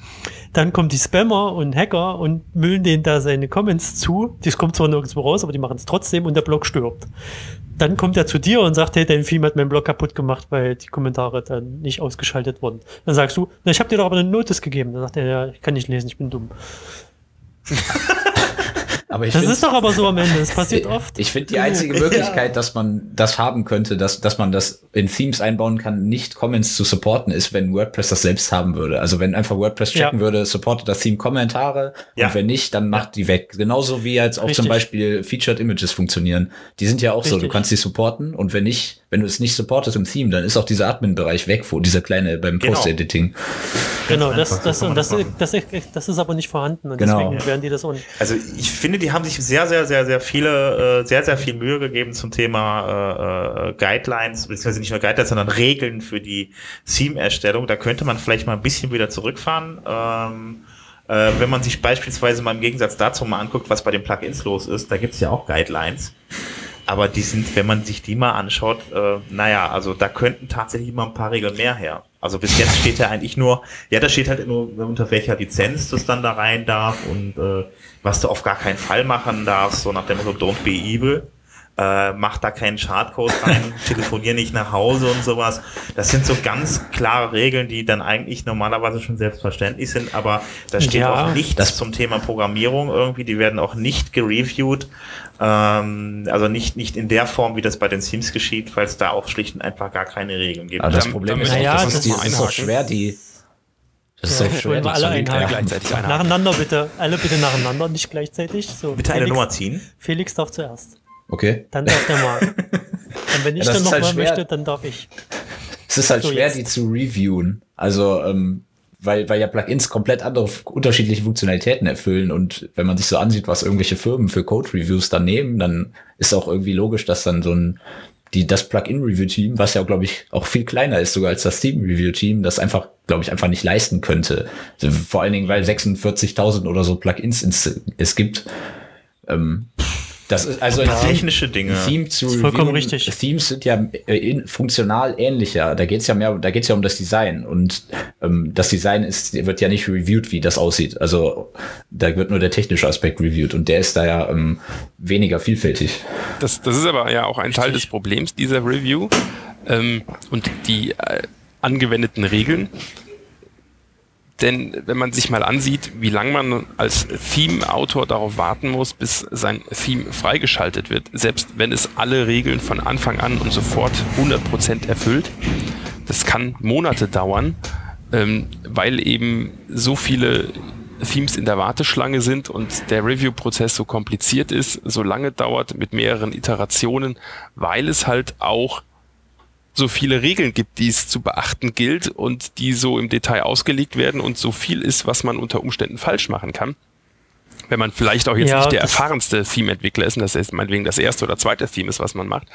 Dann kommen die Spammer und Hacker und müllen denen da seine Comments zu. Das kommt zwar nirgendwo raus, aber die machen es trotzdem und der Blog stirbt. Dann kommt er zu dir und sagt, hey, dein Theme hat meinen Blog kaputt gemacht, weil die Kommentare dann nicht ausgeschaltet wurden. Dann sagst du, na, ich habe dir doch aber eine Notice gegeben. Dann sagt er, ja, ich kann nicht lesen, ich bin dumm. <laughs> aber ich Das find's- ist doch aber so am Ende, das <laughs> passiert oft. Ich finde die einzige Möglichkeit, <laughs> dass man das haben könnte, dass, dass man das in Themes einbauen kann, nicht Comments zu supporten, ist, wenn WordPress das selbst haben würde. Also wenn einfach WordPress checken Ja. würde, supportet das Theme Kommentare Ja. und wenn nicht, dann macht die weg. Genauso wie jetzt auch zum Richtig. Beispiel Featured Images funktionieren. Die sind ja auch so, du Richtig. kannst die supporten und wenn nicht, wenn du es nicht supportest im Theme, dann ist auch dieser Admin-Bereich weg, wo dieser kleine beim Genau. Post-Editing. Genau, das, das, das, das das, machen. das, das ist aber nicht vorhanden und Genau. deswegen werden die das un Also ich finde, die haben sich sehr, sehr, sehr, sehr viele, äh, sehr, sehr viel Mühe gegeben zum Thema äh, äh, Guidelines, beziehungsweise nicht nur Guidelines, sondern Regeln für die Theme-Erstellung. Da könnte man vielleicht mal ein bisschen wieder zurückfahren. Ähm, äh, wenn man sich beispielsweise mal im Gegensatz dazu mal anguckt, was bei den Plugins los ist, da gibt es ja auch Guidelines. Aber die sind, wenn man sich die mal anschaut, äh, naja, also da könnten tatsächlich mal ein paar Regeln mehr her. Also bis jetzt steht ja eigentlich nur, ja, da steht halt nur, unter welcher Lizenz das dann da rein darf und äh, was du auf gar keinen Fall machen darfst, so nach dem Motto, don't be evil. Äh, mach da keinen Chartcode rein, <laughs> telefonier nicht nach Hause und sowas. Das sind so ganz klare Regeln, die dann eigentlich normalerweise schon selbstverständlich sind, aber da steht Ja, auch nichts das- zum Thema Programmierung irgendwie. Die werden auch nicht gereviewt. Ähm, also nicht, nicht in der Form, wie das bei den Themes geschieht, weil es da auch schlicht und einfach gar keine Regeln gibt. Aber das Problem ist, Naja, das, das ist, die, ist einhaken. schwer, die. Das ist Ja, so schwer, die alle zu einhaken. Gleichzeitig einhaken. Nacheinander bitte. Alle bitte nacheinander, nicht gleichzeitig. So, Bitte eine Felix, Nummer ziehen. Felix darf zuerst. Okay. Dann darf der Marc. <laughs> Und wenn ich Ja, dann ist noch halt mal möchte, dann darf ich. Es ist halt So, schwer, jetzt. die zu reviewen. Also, ähm, weil, weil ja Plugins komplett andere, unterschiedliche Funktionalitäten erfüllen und wenn man sich so ansieht, was irgendwelche Firmen für Code-Reviews dann nehmen, dann ist auch irgendwie logisch, dass dann so ein, die, das Plugin-Review-Team, was ja, glaube ich, auch viel kleiner ist sogar als das Theme-Review-Team, das einfach, glaube ich, einfach nicht leisten könnte. Also, vor allen Dingen, weil 46.000 oder so Plugins ins, es gibt. Ähm, das ist also ein Theme- Technische Dinge. Theme zu Ist vollkommen richtig. Themes sind ja äh, in, funktional ähnlicher. Da geht's ja mehr, da geht's ja um das Design und ähm, das Design ist wird ja nicht reviewed, wie das aussieht. Also da wird nur der technische Aspekt reviewed und der ist da ja ähm, weniger vielfältig. Das, das ist aber ja auch ein Teil des Problems dieser Review ähm, und die äh, angewendeten Regeln. Denn wenn man sich mal ansieht, wie lange man als Theme-Autor darauf warten muss, bis sein Theme freigeschaltet wird, selbst wenn es alle Regeln von Anfang an und sofort 100% erfüllt, das kann Monate dauern, ähm, weil eben so viele Themes in der Warteschlange sind und der Review-Prozess so kompliziert ist, so lange dauert mit mehreren Iterationen, weil es halt auch so viele Regeln gibt, die es zu beachten gilt und die so im Detail ausgelegt werden und so viel ist, was man unter Umständen falsch machen kann. Wenn man vielleicht auch jetzt Ja, nicht der erfahrenste Theme-Entwickler ist und das ist meinetwegen das erste oder zweite Theme ist, was man macht.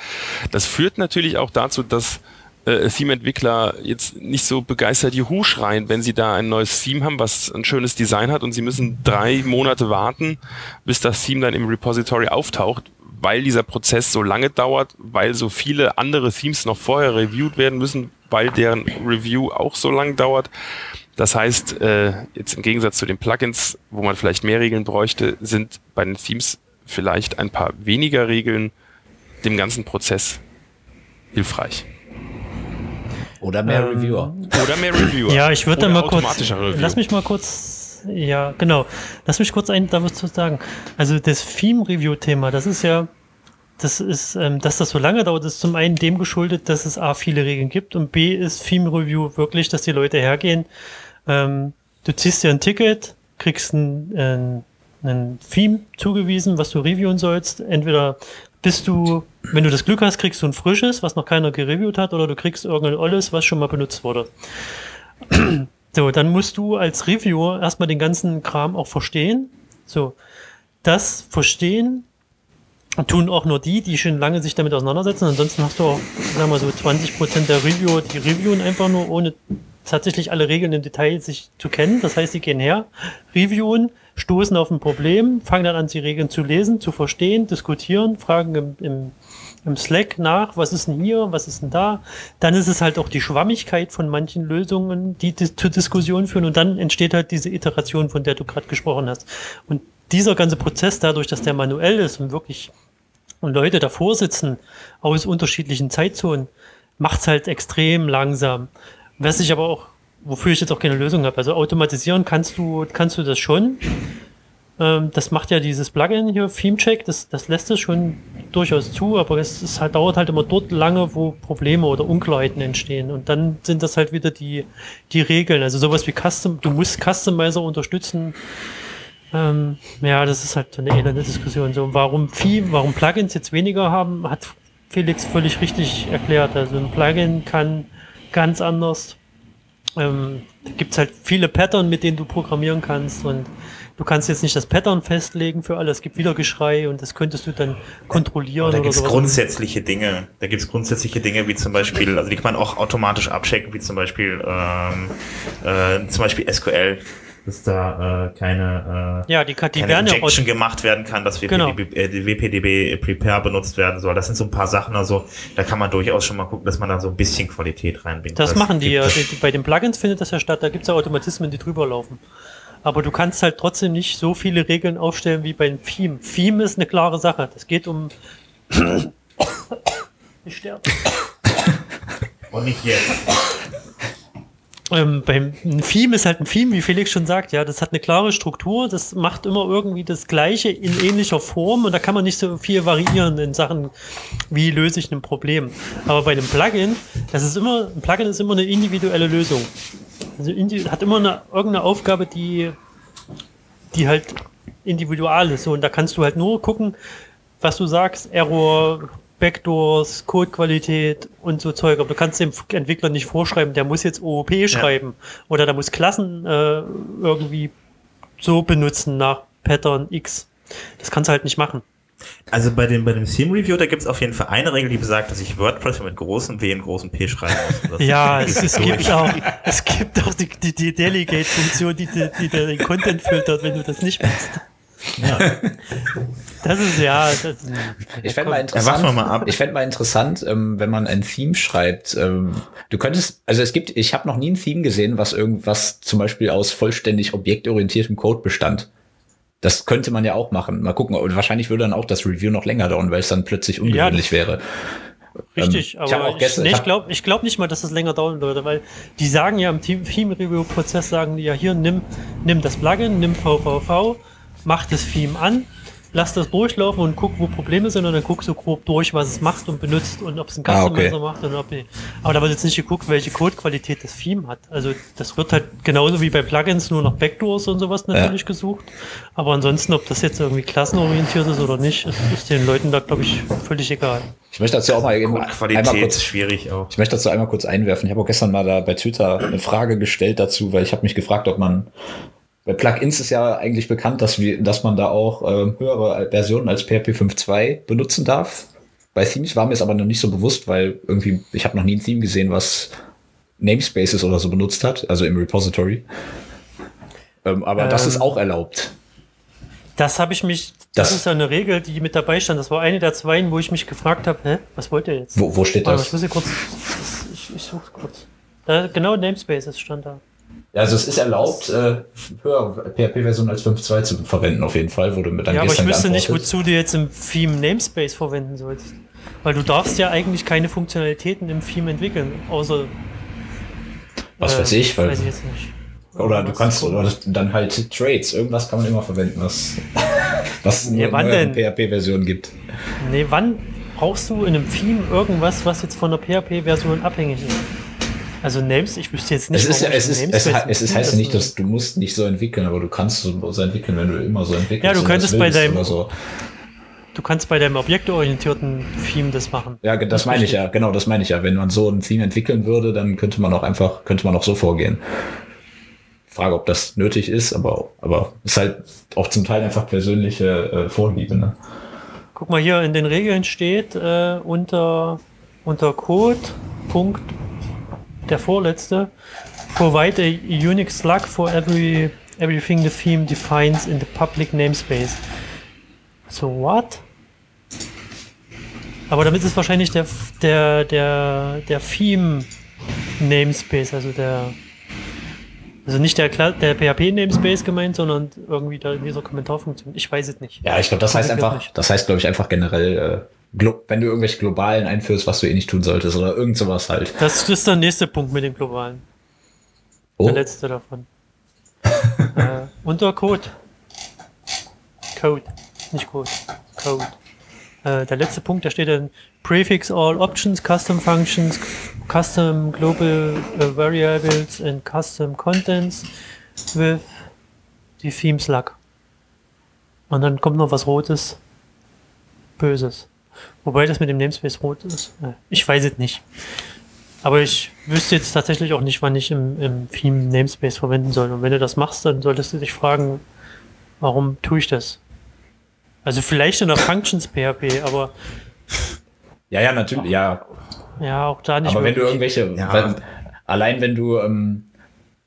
Das führt natürlich auch dazu, dass äh, Theme-Entwickler jetzt nicht so begeistert Juhu schreien, wenn sie da ein neues Theme haben, was ein schönes Design hat und sie müssen drei Monate warten, bis das Theme dann im Repository auftaucht, weil dieser Prozess so lange dauert, weil so viele andere Themes noch vorher reviewed werden müssen, weil deren Review auch so lang dauert. Das heißt, äh, jetzt im Gegensatz zu den Plugins, wo man vielleicht mehr Regeln bräuchte, sind bei den Themes vielleicht ein paar weniger Regeln dem ganzen Prozess hilfreich. Oder mehr Ähm, Reviewer. Oder mehr Reviewer. Ja, ich würde mal kurz. Lass mich mal kurz. Ja, genau. Lass mich kurz ein, da was zu sagen. Also das Theme-Review-Thema, das ist ja, das ist, ähm, dass das so lange dauert, ist zum einen dem geschuldet, dass es A viele Regeln gibt und B ist Theme-Review wirklich, dass die Leute hergehen. Ähm, du ziehst dir ein Ticket, kriegst ein, ein, ein Theme zugewiesen, was du reviewen sollst. Entweder bist du, wenn du das Glück hast, kriegst du ein frisches, was noch keiner gereviewt hat, oder du kriegst irgendein olles, was schon mal benutzt wurde. So, dann musst du als Reviewer erstmal den ganzen Kram auch verstehen. So, das Verstehen tun auch nur die, die schon lange sich damit auseinandersetzen. Ansonsten hast du auch, sagen wir so, 20% der Reviewer, die reviewen einfach nur, ohne tatsächlich alle Regeln im Detail sich zu kennen. Das heißt, sie gehen her, reviewen, stoßen auf ein Problem, fangen dann an, die Regeln zu lesen, zu verstehen, diskutieren, fragen im, im, im Slack nach, was ist denn hier, was ist denn da. Dann ist es halt auch die Schwammigkeit von manchen Lösungen, die dis zur Diskussion führen und dann entsteht halt diese Iteration, von der du gerade gesprochen hast. Und dieser ganze Prozess, dadurch, dass der manuell ist und wirklich und Leute davor sitzen aus unterschiedlichen Zeitzonen, macht's halt extrem langsam. Was ich aber auch, wofür ich jetzt auch keine Lösung habe. Also automatisieren kannst du, kannst du das schon. Ähm, das macht ja dieses Plugin hier, ThemeCheck, das, das lässt es schon durchaus zu, aber es ist halt, dauert halt immer dort lange, wo Probleme oder Unklarheiten entstehen. Und dann sind das halt wieder die, die Regeln. Also sowas wie Custom, du musst Customizer unterstützen. Ähm, ja, das ist halt so eine elende Diskussion. So, warum Theme, warum Plugins jetzt weniger haben, hat Felix völlig richtig erklärt. Also ein Plugin kann ganz anders. Ähm, da gibt es halt viele Pattern, mit denen du programmieren kannst und du kannst jetzt nicht das Pattern festlegen für alles. Es gibt wieder Geschrei und das könntest du dann kontrollieren da oder gibt es grundsätzliche Dinge. Da gibt es grundsätzliche Dinge, wie zum Beispiel, also die kann man auch automatisch abchecken, wie zum Beispiel, ähm, äh, zum Beispiel SQL, dass da äh, keine, äh, Ja, die, die keine werden ja Injection gemacht werden kann, dass Genau. WPDB, äh, die WPDB Prepare benutzt werden soll. Das sind so ein paar Sachen, also da kann man durchaus schon mal gucken, dass man da so ein bisschen Qualität reinbringt. Das machen die ja. Bei den Plugins findet das ja statt. Da gibt es ja Automatismen, die drüber laufen. Aber du kannst halt trotzdem nicht so viele Regeln aufstellen wie beim Theme. Theme ist eine klare Sache. Das geht um. <coughs> Ich sterbe. <coughs> Und nicht jetzt. Ähm, beim ein Theme ist halt ein Theme, wie Felix schon sagt, ja, das hat eine klare Struktur, das macht immer irgendwie das Gleiche in ähnlicher Form und da kann man nicht so viel variieren in Sachen, wie löse ich ein Problem. Aber bei einem Plugin, das ist immer, ein Plugin ist immer eine individuelle Lösung. Also indi hat immer eine, irgendeine Aufgabe, die, die halt individual ist. So, und da kannst du halt nur gucken, was du sagst, Error, Backdoors, Codequalität und so Zeug. Aber du kannst dem Entwickler nicht vorschreiben, der muss jetzt OOP schreiben oder der muss Klassen äh, irgendwie so benutzen nach Pattern X. Das kannst du halt nicht machen. Also bei dem, bei dem Theme Review, da gibt es auf jeden Fall eine Regel, die besagt, dass ich WordPress mit großem W und großem P schreiben muss. Ja, es, es gibt auch, es gibt auch die, die, die Delegate-Funktion, die, die, die den Content filtert, wenn du das nicht machst. Ja. Das ist ja. Das, Ich fände mal Ja, interessant, wir mal ab. ich fänd mal interessant ähm, wenn man ein Theme schreibt. Ähm, du könntest, also es gibt, ich habe noch nie ein Theme gesehen, was irgendwas zum Beispiel aus vollständig objektorientiertem Code bestand. Das könnte man ja auch machen. Mal gucken. Und wahrscheinlich würde dann auch das Review noch länger dauern, weil es dann plötzlich ungewöhnlich wäre. Richtig, Ähm, aber ich, nee, ich glaube ich glaub nicht mal, dass das länger dauern würde, weil die sagen ja im Team- Theme-Review-Prozess, sagen die ja hier, nimm, nimm das Plugin, nimm VVV, mach das Theme an, lass das durchlaufen und guck, wo Probleme sind und dann guckst du grob durch, was es macht und benutzt und ob es ein Ah, Customizer okay. macht und ob die, aber da wird jetzt nicht geguckt, welche Codequalität das Theme hat. Also das wird halt genauso wie bei Plugins nur nach Backdoors und sowas natürlich gesucht, aber ansonsten, ob das jetzt irgendwie klassenorientiert ist oder nicht, ist, ist den Leuten da, glaube ich, völlig egal. Ich möchte dazu auch mal eben einmal Qualität kurz ist schwierig auch. Ich möchte dazu einmal kurz einwerfen. Ich habe auch gestern mal da bei Twitter eine Frage gestellt dazu, weil ich habe mich gefragt, ob man bei Plugins ist ja eigentlich bekannt, dass wir, dass man da auch ähm, höhere Versionen als PHP 5.2 benutzen darf. Bei Themes war mir es aber noch nicht so bewusst, weil irgendwie ich habe noch nie ein Theme gesehen, was Namespaces oder so benutzt hat, also im Repository. Ähm, aber das Ähm, ist auch erlaubt. Das habe ich mich, das, Das- ist ja eine Regel, die mit dabei stand. Das war eine der zwei, wo ich mich gefragt habe, hä, was wollt ihr jetzt? Wo, wo steht Warte, ich das? muss hier kurz, das, ich, ich suche kurz. Da, genau Namespaces stand da. Ja, also es ist erlaubt, äh, höhere PHP-Versionen als 5.2 zu verwenden, auf jeden Fall, wurde mir dann Ja, aber ich wüsste nicht, wozu du jetzt im Theme Namespace verwenden sollst. Weil du darfst ja eigentlich keine Funktionalitäten im Theme entwickeln, außer. Was äh, weiß ich, weil Weiß ich jetzt nicht. Oder du kannst oder dann halt Trades. Irgendwas kann man immer verwenden, was, <laughs> was Ja, nur in? PHP-Version gibt. Nee, wann brauchst du in einem Theme irgendwas, was jetzt von der PHP-Version abhängig ist? Also Names, ich wüsste jetzt nicht, Es ist, es ist, es, he- es ist heißt ja nicht, dass du musst nicht so entwickeln, aber du kannst so so entwickeln, wenn du immer so entwickelst. Ja, du das könntest bei deinem- so. Du kannst bei deinem objektorientierten Theme das machen. Ja, ge- das meine ich ja, genau, das meine ich ja. Wenn man so ein Theme entwickeln würde, dann könnte man auch einfach, könnte man auch so vorgehen. Frage, ob das nötig ist, aber, aber ist halt auch zum Teil einfach persönliche äh, Vorliebe, ne? Guck mal, hier in den Regeln steht äh, unter, unter Code, Punkt, der vorletzte, provide a unique slug for every, everything the theme defines in the public namespace. So, what? Aber damit ist wahrscheinlich der, der, der, der Theme Namespace, also der, also nicht der, der PHP Namespace gemeint, sondern irgendwie da in dieser Kommentarfunktion. Ich weiß es nicht. Ja, ich glaube, das heißt einfach, nicht. das heißt, glaube ich, einfach generell, äh, wenn du irgendwelche globalen einführst, was du eh nicht tun solltest oder irgend sowas halt. Das ist der nächste Punkt mit dem Globalen. Oh, Der letzte davon. <laughs> äh, unter Code. Code. Nicht Code. Code. Äh, der letzte Punkt, da steht dann Prefix all options, custom functions, custom global äh, variables and custom contents with die Theme Slug. Und dann kommt noch was Rotes. Böses. Wobei das mit dem Namespace rot ist. Ich weiß es nicht. Aber ich wüsste jetzt tatsächlich auch nicht, wann ich im, im Theme Namespace verwenden soll. Und wenn du das machst, dann solltest du dich fragen, warum tue ich das? Also vielleicht in der Functions PHP, aber Ja, ja, natürlich, ja. ja, auch da nicht. Aber wenn du wirklich. irgendwelche, Ja. weil, allein wenn du, ähm,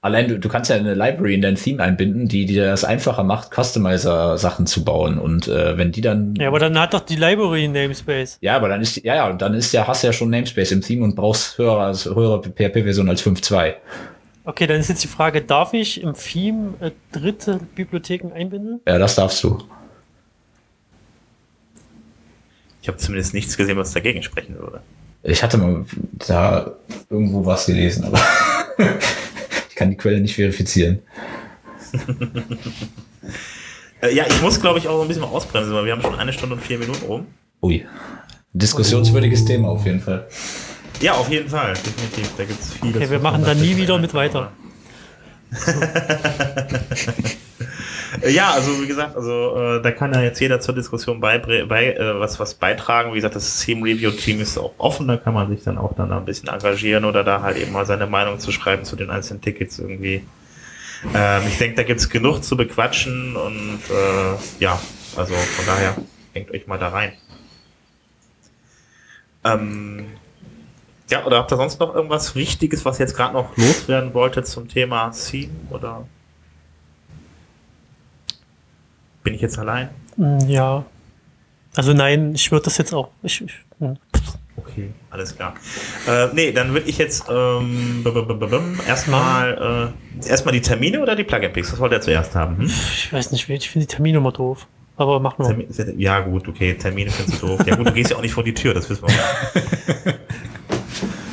allein du, du kannst ja eine Library in dein Theme einbinden, die dir das einfacher macht, Customizer-Sachen zu bauen. Und äh, wenn die dann, Ja, aber dann hat doch die Library einen Namespace. ja, aber dann ist, ja, ja, und dann ist ja, hast du ja schon Namespace im Theme und brauchst höhere, höhere PHP-Version als 5.2. Okay, dann ist jetzt die Frage, darf ich im Theme äh, dritte Bibliotheken einbinden? Ja, das darfst du. Ich habe zumindest nichts gesehen, was dagegen sprechen würde. Ich hatte mal da irgendwo was gelesen, aber <laughs> ich kann die Quelle nicht verifizieren. <laughs> Äh, ja, ich muss, glaube ich, auch ein bisschen mal ausbremsen, weil wir haben schon eine Stunde und vier Minuten rum. Ui. Diskussionswürdiges Thema auf jeden Fall. Ja, auf jeden Fall, definitiv. Da gibt es vieles. Okay, wir machen dann nie wieder mit weiter. <laughs> Äh, Ja, also wie gesagt, also äh, da kann ja jetzt jeder zur Diskussion bei, bei äh, was was beitragen. Wie gesagt, das Team Review Team ist auch offen, da kann man sich dann auch dann ein bisschen engagieren oder da halt eben mal seine Meinung zu schreiben zu den einzelnen Tickets irgendwie. Ähm, ich denke, da gibt's genug zu bequatschen und äh, ja, also von daher denkt euch mal da rein. Ähm, ja, oder habt ihr sonst noch irgendwas Wichtiges, was jetzt gerade noch loswerden wolltet zum Thema Theme oder bin ich jetzt allein? Hm, Ja. Also nein, ich würde das jetzt auch. Ich, ich, hm. Okay, alles klar. Äh, nee, dann würde ich jetzt ähm, erstmal äh, erstmal die Termine oder die Plugin-Picks? Was wollt ihr zuerst haben? Hm? ich weiß nicht, ich finde die Termine immer doof. Aber mach nur. Termin, ja, gut, okay, Termine findest du doof. Ja, gut, du gehst ja auch nicht vor die Tür, das wissen wir auch. <laughs>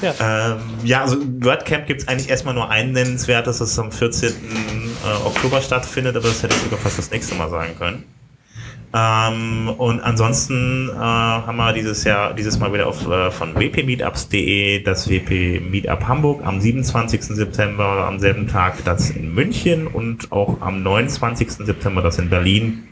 Ja. Ähm, ja, also WordCamp gibt es eigentlich erstmal nur ein nennenswertes, das am 14. Äh, Oktober stattfindet, aber das hätte ich sogar fast das nächste Mal sagen können. Ähm, und ansonsten äh, haben wir dieses Jahr, dieses Mal wieder auf äh, von wpmeetups.de das WP Meetup Hamburg am 27. September, am selben Tag das in München und auch am 29. September das in Berlin.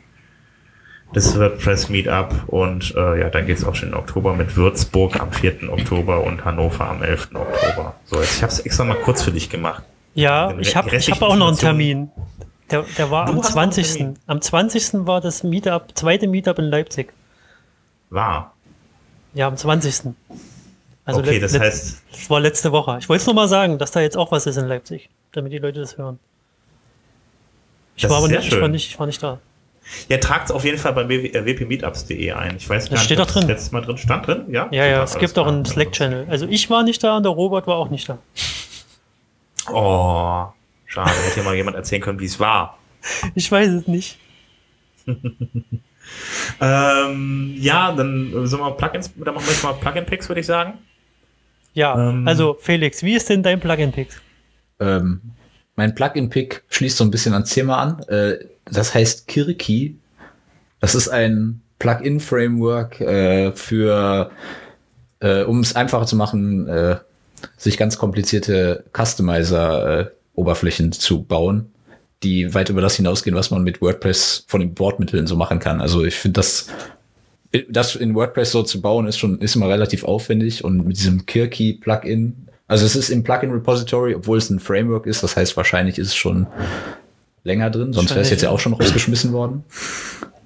Das WordPress Meetup und äh, ja, dann geht's auch schon in Oktober mit Würzburg am 4. Oktober und Hannover am 11. Oktober. So, jetzt ich habe es extra mal kurz für dich gemacht. Ja, ich habe hab auch noch einen Termin. Der, der war Du am hast noch einen 20. Termin? Am 20. war das Meetup, zweite Meetup in Leipzig. War. Ja, am 20. Also okay, das heißt, Das war letzte Woche. Ich wollte es nur mal sagen, dass da jetzt auch was ist in Leipzig, damit die Leute das hören. Ich, Das war, aber nicht, ich, war nicht, ich war nicht da. Ja, tragt's auf jeden Fall bei ww- äh, wpmeetups.de ein. Ich weiß gar Das nicht, steht doch drin. das letztes Mal drin stand drin. Ja, Ja, ja, es gibt auch einen Slack-Channel. Also ich war nicht da und der Robert war auch nicht da. Oh, schade. Hätte ja mal jemand erzählen können, wie es war. <laughs> Ich weiß es nicht. <laughs> Ähm, ja, dann äh, sollen wir Plugins, dann machen wir jetzt mal Plugin-Picks, würde ich sagen. Ja, Ähm. also Felix, wie ist denn dein Plugin-Pick? Ähm, mein Plugin-Pick schließt so ein bisschen ans Thema an. Äh, das heißt Kirki. Das ist ein Plugin-Framework äh, für, äh, um es einfacher zu machen, äh, sich ganz komplizierte Customizer-Oberflächen zu bauen, die weit über das hinausgehen, was man mit WordPress von den Bordmitteln so machen kann. Also ich finde das das in WordPress so zu bauen ist schon ist immer relativ aufwendig und mit diesem Kirky Plugin, also es ist im Plugin Repository, obwohl es ein Framework ist, das heißt wahrscheinlich ist es schon länger drin, sonst wäre es jetzt ja auch schon rausgeschmissen worden.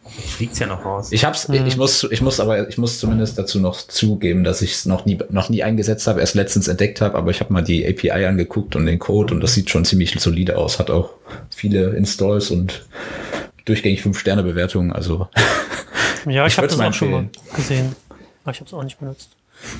Fliegt's ja noch raus. Ich hab's, ich muss, ich muss aber, ich muss zumindest dazu noch zugeben, dass ich es noch nie, noch nie eingesetzt habe, erst letztens entdeckt habe, aber ich habe mal die API angeguckt und den Code und das sieht schon ziemlich solide aus, hat auch viele Installs und durchgängig 5-Sterne-Bewertungen, also Ja, <laughs> ich, Ich habe das auch schon mal gesehen. Aber ich habe es auch nicht benutzt.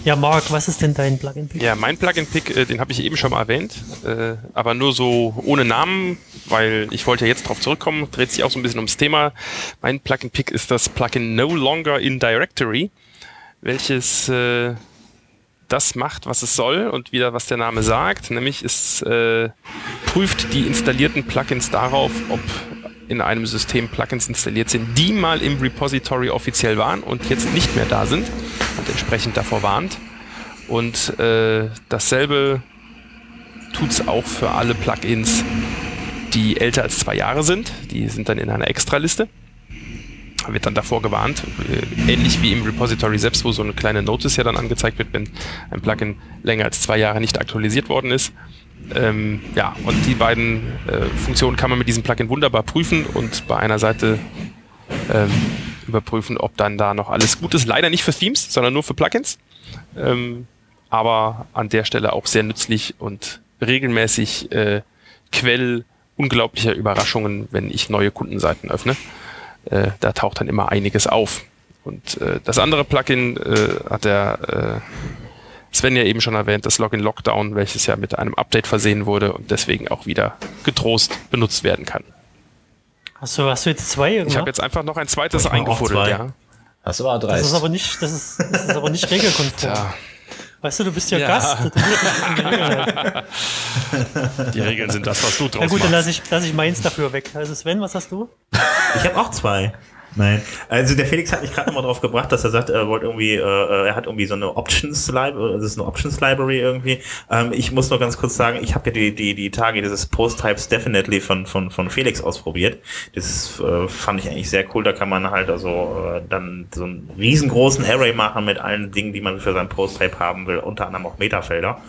Ja, Marc, was ist denn dein Plugin-Pick? Ja, mein Plugin-Pick, äh, den habe ich eben schon mal erwähnt, äh, aber nur so ohne Namen, weil ich wollte ja jetzt drauf zurückkommen, dreht sich auch so ein bisschen ums Thema. Mein Plugin-Pick ist das Plugin No Longer in Directory, welches äh, das macht, was es soll und wieder was der Name sagt, nämlich es äh, prüft die installierten Plugins darauf, ob in einem System Plugins installiert sind, die mal im Repository offiziell waren und jetzt nicht mehr da sind und entsprechend davor warnt. Und äh, dasselbe tut es auch für alle Plugins, die älter als zwei Jahre sind. Die sind dann in einer Extraliste. wird dann davor gewarnt, äh, ähnlich wie im Repository selbst, wo so eine kleine Notice ja dann angezeigt wird, wenn ein Plugin länger als zwei Jahre nicht aktualisiert worden ist. Ähm, ja, und die beiden äh, Funktionen kann man mit diesem Plugin wunderbar prüfen und bei einer Seite ähm, überprüfen, ob dann da noch alles gut ist. Leider nicht für Themes, sondern nur für Plugins. Ähm, aber an der Stelle auch sehr nützlich und regelmäßig äh, Quell unglaublicher Überraschungen, wenn ich neue Kundenseiten öffne. Äh, da taucht dann immer einiges auf. Und äh, das andere Plugin äh, hat der äh, Sven ja eben schon erwähnt, das Login Lockdown, welches ja mit einem Update versehen wurde und deswegen auch wieder getrost benutzt werden kann. Hast du, hast du jetzt zwei? Ich habe jetzt einfach noch ein zweites eingefuddelt, zwei. ja. Das war dreist. Das ist aber nicht, das ist, das ist aber nicht regelkonform. Tja, Weißt du, du bist ja, Ja. Gast. Die Regeln halten. die Regeln sind das, was du draus Na gut, dann machst. lasse ich, lass ich meins dafür weg. Also Sven, was hast du? Ich habe auch zwei. Nein. Also der Felix hat mich gerade nochmal drauf gebracht, dass er sagt, er wollte irgendwie, äh, äh, er hat irgendwie so eine Options Library, das ist eine Options Library irgendwie. Ähm, ich muss nur ganz kurz sagen, ich habe ja die, die, die Tage dieses Post Types Definitely von, von, von Felix ausprobiert. Das äh, fand ich eigentlich sehr cool. Da kann man halt also äh, dann so einen riesengroßen Array machen mit allen Dingen, die man für sein Post Type haben will, unter anderem auch Metafelder.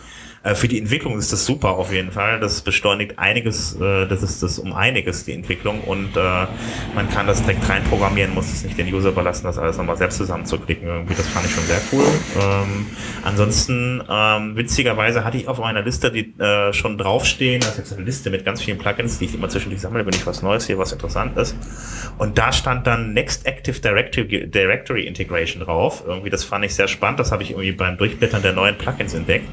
Äh, Für die Entwicklung ist das super auf jeden Fall. Das beschleunigt einiges, äh, das ist das um einiges die Entwicklung und äh, man kann das direkt reinprogrammieren, muss es nicht den User überlassen, das alles nochmal selbst zusammenzuklicken. Irgendwie, das fand ich schon sehr cool. Ähm, ansonsten, ähm, witzigerweise hatte ich auf meiner Liste die äh, schon draufstehen, das ist jetzt eine Liste mit ganz vielen Plugins, die ich immer zwischendurch sammle, wenn ich was Neues hier, was interessant ist. Und da stand dann Next Active Directory, Directory Integration drauf. Irgendwie, das fand ich sehr spannend. Das habe ich irgendwie beim Durchblättern der neuen Plugins entdeckt.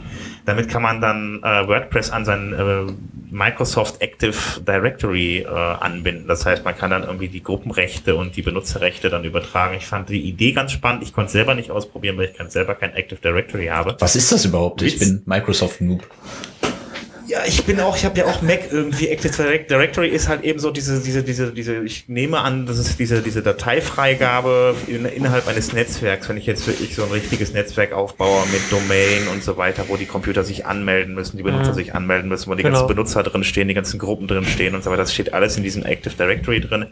Damit kann man dann äh, WordPress an sein äh, Microsoft Active Directory äh, anbinden. Das heißt, man kann dann irgendwie die Gruppenrechte und die Benutzerrechte dann übertragen. Ich fand die Idee ganz spannend. Ich konnte es selber nicht ausprobieren, weil ich kein, selber kein Active Directory habe. Was ist das überhaupt? Ich Witz. bin Microsoft Noob. Ja, ich bin auch, ich habe ja auch Mac irgendwie. Active Direct- Directory ist halt eben so diese, diese, diese, diese, ich nehme an, das ist diese, diese Dateifreigabe in, innerhalb eines Netzwerks. Wenn ich jetzt wirklich so ein richtiges Netzwerk aufbaue mit Domain und so weiter, wo die Computer sich anmelden müssen, die Benutzer Mhm. sich anmelden müssen, wo die Genau. ganzen Benutzer drin stehen, die ganzen Gruppen drin stehen und so weiter. Das steht alles in diesem Active Directory drin.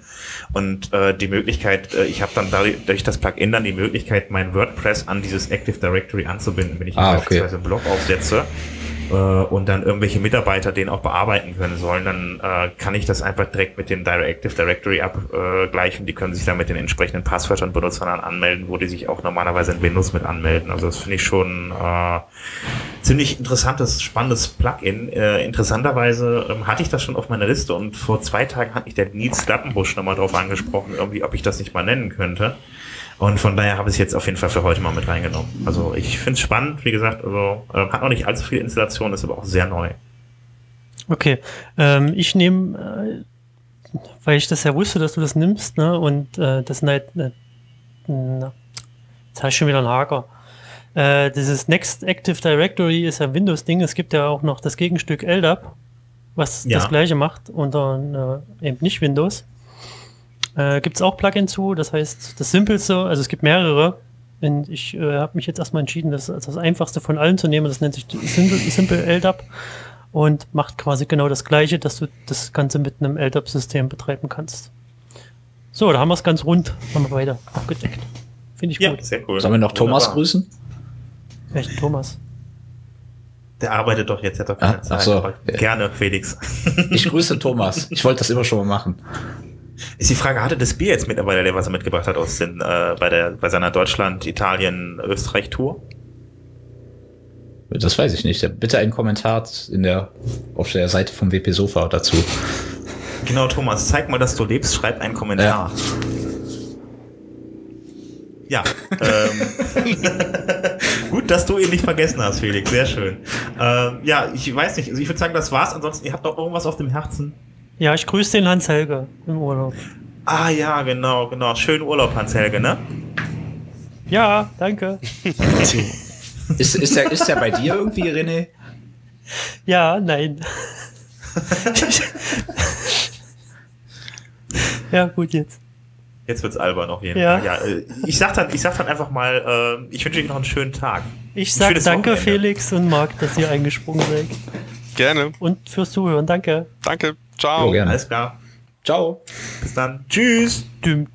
Und äh, die Möglichkeit, äh, ich habe dann dadurch, durch das Plugin dann die Möglichkeit, mein WordPress an dieses Active Directory anzubinden, wenn ich Ah, okay. beispielsweise einen Blog aufsetze äh, und dann irgendwelche Mitarbeiter den auch bearbeiten können sollen, dann äh, kann ich das einfach direkt mit dem Active Directory abgleichen. Die können sich dann mit den entsprechenden Passwörtern Benutzern dann anmelden, wo die sich auch normalerweise in Windows mit anmelden. Also das finde ich schon äh, ziemlich interessantes, spannendes Plugin. Äh, interessanterweise ähm, hatte ich das schon auf meiner Liste und vor zwei Tagen hat mich der Nils Lappenbusch nochmal drauf angesprochen, irgendwie, ob ich das nicht mal nennen könnte. Und von daher habe ich es jetzt auf jeden Fall für heute mal mit reingenommen. Also ich finde es spannend, wie gesagt, also äh, hat noch nicht allzu viel Installation, ist aber auch sehr neu. Okay. Ähm, ich nehme, äh, weil ich das ja wusste, dass du das nimmst, ne? Und äh, das halt, äh, na, jetzt habe ich schon wieder einen Haker. Äh, dieses Next Active Directory ist ein Windows-Ding. Es gibt ja auch noch das Gegenstück LDAP, was Ja. das gleiche macht unter äh, eben nicht Windows. Äh, gibt es auch Plugin zu, das heißt, das Simpelste, also es gibt mehrere. Und ich äh, habe mich jetzt erstmal entschieden, das als das einfachste von allen zu nehmen. Das nennt sich Simple, Simple LDAP und macht quasi genau das gleiche, dass du das Ganze mit einem LDAP-System betreiben kannst. So, da haben wir es ganz rund, haben wir beide abgedeckt. Finde ich Ja, gut. sehr cool. Sollen wir noch Thomas Wunderbar. grüßen? Echt, Thomas. Der arbeitet doch jetzt, hat doch keine Ah, ach Zeit. so. Gerne, Felix. Ich grüße Thomas. Ich wollte das immer schon mal machen. Ist die Frage, hatte das Bier jetzt mittlerweile, der was er mitgebracht hat aus den, äh, bei, der, bei seiner Deutschland, Italien, Österreich-Tour? Das weiß ich nicht. Bitte einen Kommentar in der, auf der Seite vom WP Sofa dazu. Genau, Thomas, zeig mal, dass du lebst, schreib einen Kommentar. Ja. ähm, <laughs> gut, dass du ihn nicht vergessen hast, Felix. Sehr schön. Ähm, ja, ich weiß nicht. Also ich würde sagen, das war's. Ansonsten, ihr habt noch irgendwas auf dem Herzen. Ja, ich grüße den Hans Helge im Urlaub. Ah ja, genau, genau. Schönen Urlaub, Hans Helge, ne? Ja, danke. <laughs> Ist, ist, der, ist der bei dir irgendwie, René? Ja, nein. <laughs> ja, gut jetzt. Jetzt wird's albern auf jeden Ja. Fall. Ja, äh, ich sag dann, ich sag dann einfach mal, äh, ich wünsche euch noch einen schönen Tag. Ich sag danke, Wochenende. Felix und Marc, dass ihr eingesprungen seid. Gerne. Und fürs Zuhören, danke. Danke. Ciao. Jo. Alles klar. Ciao. Bis dann. Tschüss. Dum,